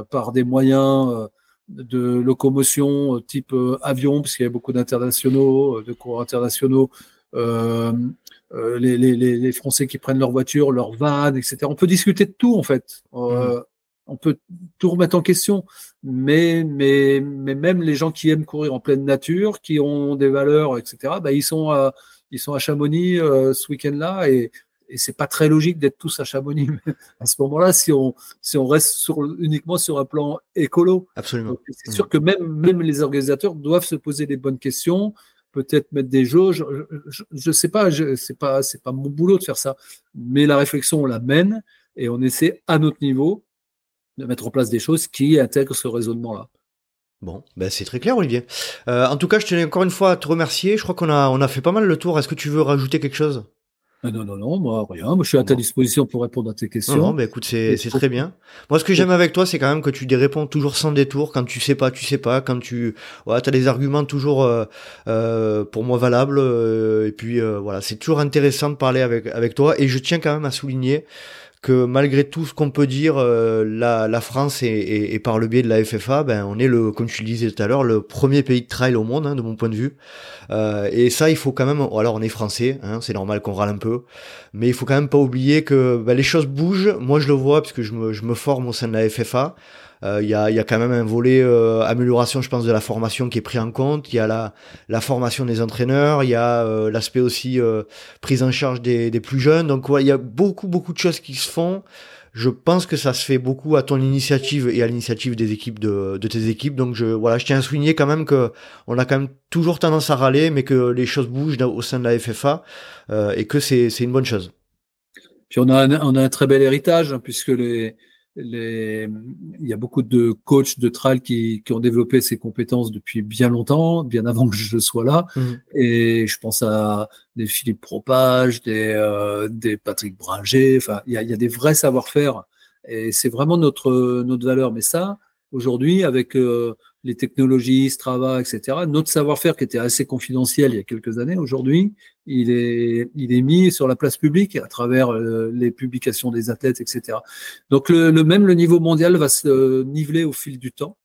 par des moyens de locomotion euh, type euh, avion, parce qu'il y a beaucoup d'internationaux, euh, de cours internationaux, euh, les, Français qui prennent leur voiture, leur van, etc. On peut discuter de tout en fait. Euh, mmh. On peut tout remettre en question, mais, mais, mais même les gens qui aiment courir en pleine nature, qui ont des valeurs, etc. Bah, ils sont à, ils sont à Chamonix euh, ce week-end-là et et c'est pas très logique d'être tous à Chamonix [LAUGHS] à ce moment-là si on si on reste sur, uniquement sur un plan écolo. Absolument. C'est sûr que même même les organisateurs doivent se poser les bonnes questions, peut-être mettre des jauges. Je, je, sais pas, c'est pas c'est pas mon boulot de faire ça, mais la réflexion on la mène et on essaie à notre niveau de mettre en place des choses qui intègrent ce raisonnement-là. Bon, ben c'est très clair, Olivier. Euh, en tout cas, je tenais encore une fois à te remercier. Je crois qu'on a, on a fait pas mal le tour. Est-ce que tu veux rajouter quelque chose? Ah non, non, non, moi, rien. Moi, je suis à ta disposition pour répondre à tes questions. Non, mais écoute, c'est, c'est très bien. Moi, ce que j'aime avec toi, c'est quand même que tu réponds toujours sans détour. Quand tu sais pas, tu sais pas. Quand tu, voilà, t'as des arguments toujours, euh, euh, pour moi, valables. Euh, et puis, voilà, c'est toujours intéressant de parler avec, avec toi. Et je tiens quand même à souligner que malgré tout ce qu'on peut dire, euh, la, la, France et, par le biais de la FFA, ben on est le, comme tu le disais tout à l'heure, le premier pays de trail au monde, hein, de mon point de vue. Euh, et ça, il faut quand même. Alors, on est français, hein, c'est normal qu'on râle un peu, mais il faut quand même pas oublier que ben, les choses bougent. Moi, je le vois parce que je me, je me forme au sein de la FFA. Euh, il y, a, y, a, quand même un volet euh, amélioration, je pense, de la formation qui est pris en compte. Il y a la, la formation des entraîneurs, il y a euh, l'aspect aussi prise en charge des, des plus jeunes. Donc, il y a beaucoup, beaucoup de choses qui se font. Je pense que ça se fait beaucoup à ton initiative et à l'initiative des équipes de, de, tes équipes. Donc je voilà, je tiens à souligner quand même que on a quand même toujours tendance à râler, mais que les choses bougent au sein de la FFA et que c'est une bonne chose. Puis on a un, on a un très bel héritage hein, puisque les les, il y a beaucoup de coachs de trail qui, qui, ont développé ces compétences depuis bien longtemps, bien avant que je sois là. Mmh. Et je pense à des Philippe Propage, des, euh, des Patrick Bringer. Enfin, il y a, il y a des vrais savoir-faire. Et c'est vraiment notre, notre valeur. Mais ça, aujourd'hui, avec euh, les technologies, Strava, etc. Notre savoir-faire qui était assez confidentiel il y a quelques années, aujourd'hui, il est, il est mis sur la place publique à travers euh, les publications des athlètes, etc. Donc le, même le niveau mondial va se niveler au fil du temps.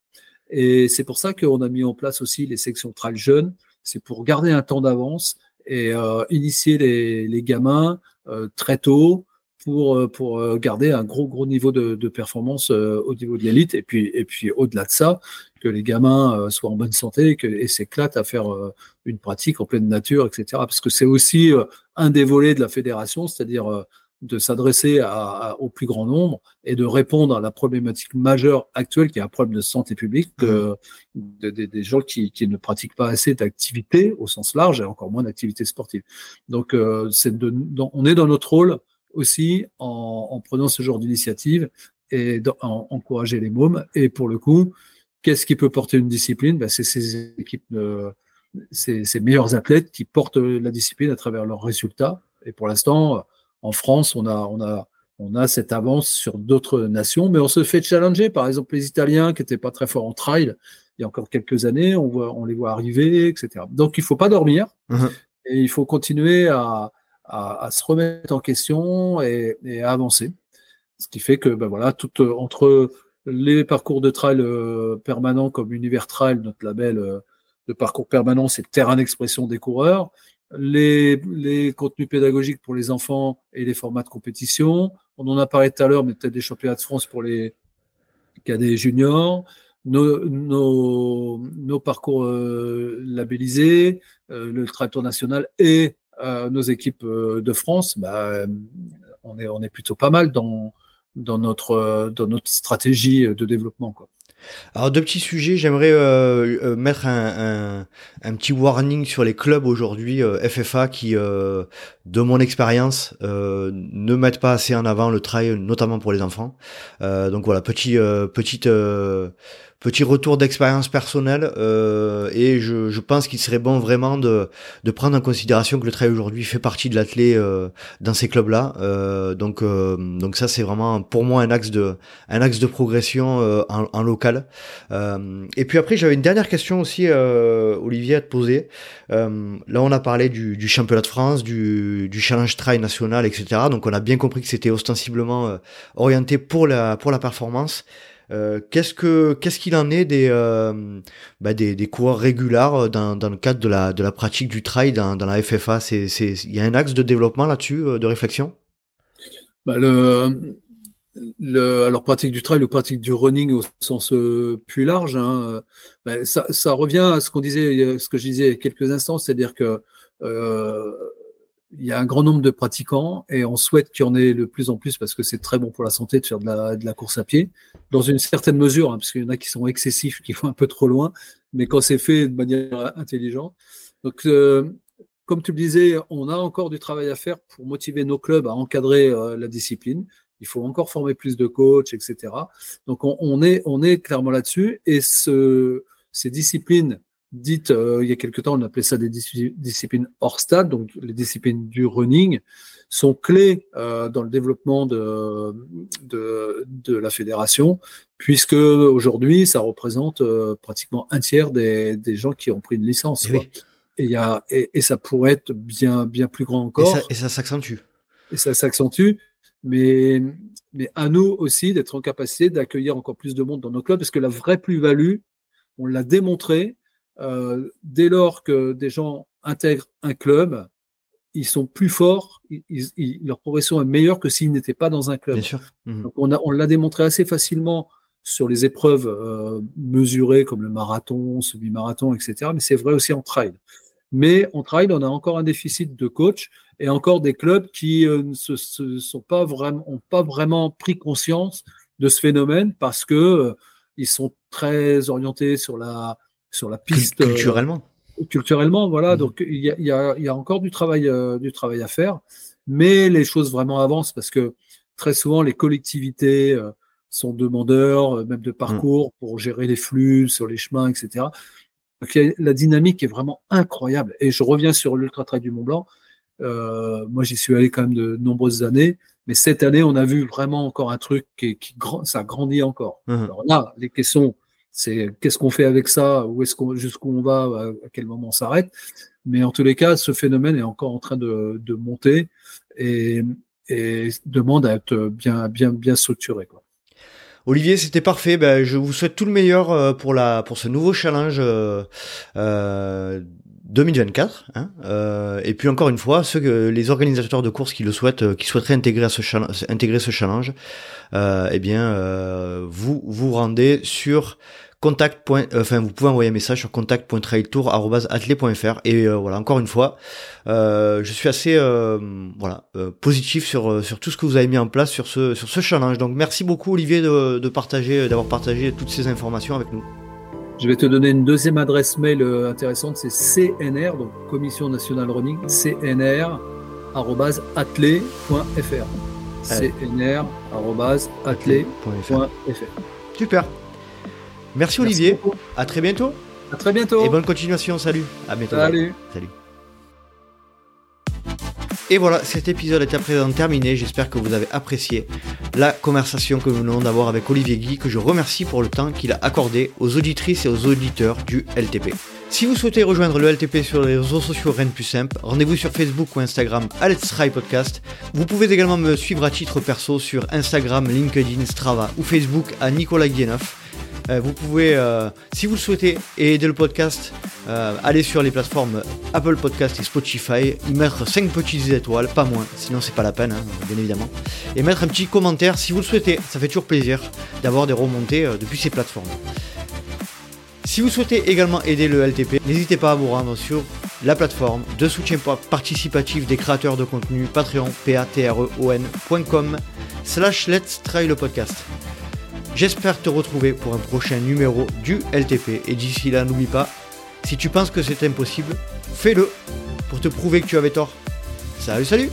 Et c'est pour ça qu'on a mis en place aussi les sections trail jeunes. C'est pour garder un temps d'avance et euh, initier les, les gamins euh, très tôt pour, euh, pour euh, garder un gros, gros niveau de, de performance euh, au niveau de l'élite. Et puis, et puis au-delà de ça, que les gamins soient en bonne santé et, que, et s'éclatent à faire une pratique en pleine nature, etc. Parce que c'est aussi un des volets de la fédération, c'est-à-dire de s'adresser au plus grand nombre et de répondre à la problématique majeure actuelle qui est un problème de santé publique, mmh. des gens qui, ne pratiquent pas assez d'activité au sens large et encore moins d'activité sportive. Donc, euh, on est dans notre rôle aussi en, prenant ce genre d'initiative et d'encourager les mômes. Et pour le coup, qu'est-ce qui peut porter une discipline? Ben, C'est ces équipes, ces, ces meilleurs athlètes qui portent la discipline à travers leurs résultats. Et pour l'instant, en France, on a, on a, on a cette avance sur d'autres nations, mais on se fait challenger. Par exemple, les Italiens qui n'étaient pas très forts en trail il y a encore quelques années, on, voit, on les voit arriver, etc. Donc, il ne faut pas dormir et il faut continuer à, à, se remettre en question et, à avancer. Ce qui fait que, ben voilà, tout entre les parcours de trail euh, permanents comme Univers Trail, notre label euh, de parcours permanent, c'est terrain d'expression des coureurs, les, les, contenus pédagogiques pour les enfants et les formats de compétition. On en a parlé tout à l'heure, mais peut-être des championnats de France pour les cadets juniors. Nos, nos, nos parcours euh, labellisés, euh, le Tractor national et euh, nos équipes de France, bah, on, est, on est plutôt pas mal dans, notre, stratégie de développement. Alors deux petits sujets, j'aimerais euh, euh, mettre un, petit warning sur les clubs aujourd'hui euh, FFA qui, de mon expérience, ne mettent pas assez en avant le trail, notamment pour les enfants. donc voilà, petit, petite petit retour d'expérience personnelle euh, et je, pense qu'il serait bon vraiment de, prendre en considération que le trail aujourd'hui fait partie de l'athlète euh, dans ces clubs là euh, donc donc ça c'est vraiment pour moi un axe de un axe de progression en, local. Et puis après j'avais une dernière question aussi Olivier à te poser. Là on a parlé du, du championnat de France du, du challenge trail national etc donc on a bien compris que c'était ostensiblement orienté pour la pour la performance euh, qu'est-ce que qu'est-ce qu'il en est des, euh, bah des, coureurs réguliers euh, dans, dans le cadre de la de la pratique du trail dans, la FFA C'est il y a un axe de développement là-dessus de réflexion? Bah alors pratique du trail ou pratique du running au sens plus large, hein, bah, ça, revient à ce qu'on disait, ce que je disais il y a quelques instants, c'est-à-dire que euh, il y a un grand nombre de pratiquants et on souhaite qu'il y en ait de plus en plus parce que c'est très bon pour la santé de faire de la, course à pied, dans une certaine mesure, hein, parce qu'il y en a qui sont excessifs, qui vont un peu trop loin, mais quand c'est fait de manière intelligente. Donc, euh, comme tu le disais, on a encore du travail à faire pour motiver nos clubs à encadrer euh, la discipline. Il faut encore former plus de coachs, etc. Donc, on, est, on est clairement là-dessus et ce, ces disciplines dites, euh, il y a quelque temps, on appelait ça des disciplines hors stade, donc les disciplines du running, sont clés euh, dans le développement de, de, de, la fédération, puisque aujourd'hui, ça représente euh, pratiquement un tiers des, des, gens qui ont pris une licence. Et, et, y a, et, et, ça pourrait être bien, bien plus grand encore. Et ça s'accentue. Et ça s'accentue. Mais, mais à nous aussi d'être en capacité d'accueillir encore plus de monde dans nos clubs, parce que la vraie plus-value, on l'a démontré, euh, dès lors que des gens intègrent un club, ils sont plus forts, leur progression est meilleure que s'ils n'étaient pas dans un club. Mhm. Donc on, on l'a démontré assez facilement sur les épreuves euh, mesurées comme le marathon, semi-marathon, etc. Mais c'est vrai aussi en trail. Mais en trail, on a encore un déficit de coach et encore des clubs qui euh, ne se, sont pas vraiment, ont pas vraiment pris conscience de ce phénomène parce que euh, ils sont très orientés sur la sur la piste. Euh, culturellement. culturellement, voilà. Mmh. Donc il y a, y, a, y a, encore du travail, euh, du travail à faire, mais les choses vraiment avancent parce que très souvent les collectivités euh, sont demandeurs, même de parcours mmh. pour gérer les flux sur les chemins, etc. Donc la dynamique est vraiment incroyable. Et je reviens sur l'Ultra Trail du Mont Blanc. moi, j'y suis allé quand même de nombreuses années, mais cette année, on a vu vraiment encore un truc qui, qui ça grandit encore. Mmh. Alors là, les questions c'est qu'est-ce qu'on fait avec ça, où est-ce qu'on, jusqu'où on va, à quel moment on s'arrête? Mais en tous les cas, ce phénomène est encore en train de, de monter et, demande à être bien, bien, bien structuré. Quoi. Olivier, c'était parfait. Ben, je vous souhaite tout le meilleur euh, pour la pour ce nouveau challenge euh, euh, 2024. Hein, euh, et puis encore une fois, ceux que, les organisateurs de courses qui le souhaitent, euh, qui souhaiteraient intégrer à ce challenge, intégrer ce challenge, eh bien, vous vous rendez sur contact. Enfin, vous pouvez envoyer un message sur contact.trailtour@athlé.fr et voilà, encore une fois, je suis assez voilà positif sur sur tout ce que vous avez mis en place sur ce sur ce challenge. Donc merci beaucoup Olivier de, de partager d'avoir partagé toutes ces informations avec nous. Je vais te donner une deuxième adresse mail euh, intéressante, c'est CNR, donc Commission Nationale Running, cnr CNR.athlé.fr. Super. Merci Olivier. à très bientôt. À très bientôt. Et bonne continuation. Salut. À bientôt. Salut. Salut. Et voilà, cet épisode est à présent terminé. J'espère que vous avez apprécié la conversation que nous venons d'avoir avec Olivier Guy, que je remercie pour le temps qu'il a accordé aux auditrices et aux auditeurs du LTP. Si vous souhaitez rejoindre le LTP sur les réseaux sociaux Rennes plus simple, rendez-vous sur Facebook ou Instagram à Let's Try Podcast. Vous pouvez également me suivre à titre perso sur Instagram, LinkedIn, Strava ou Facebook à Nicolas Guénoff. Euh, vous pouvez, euh, si vous le souhaitez, aider le podcast, euh, aller sur les plateformes Apple Podcast et Spotify, y mettre 5 petites étoiles, pas moins, sinon c'est pas la peine, hein, bien évidemment. Et mettre un petit commentaire si vous le souhaitez, ça fait toujours plaisir d'avoir des remontées depuis ces plateformes. Si vous souhaitez également aider le LTP, n'hésitez pas à vous rendre sur la plateforme de soutien participatif des créateurs de contenu Patreon, patreon.com slash let's try le podcast. J'espère te retrouver pour un prochain numéro du LTP. Et d'ici là, n'oublie pas, si tu penses que c'est impossible, fais-le pour te prouver que tu avais tort. Salut, salut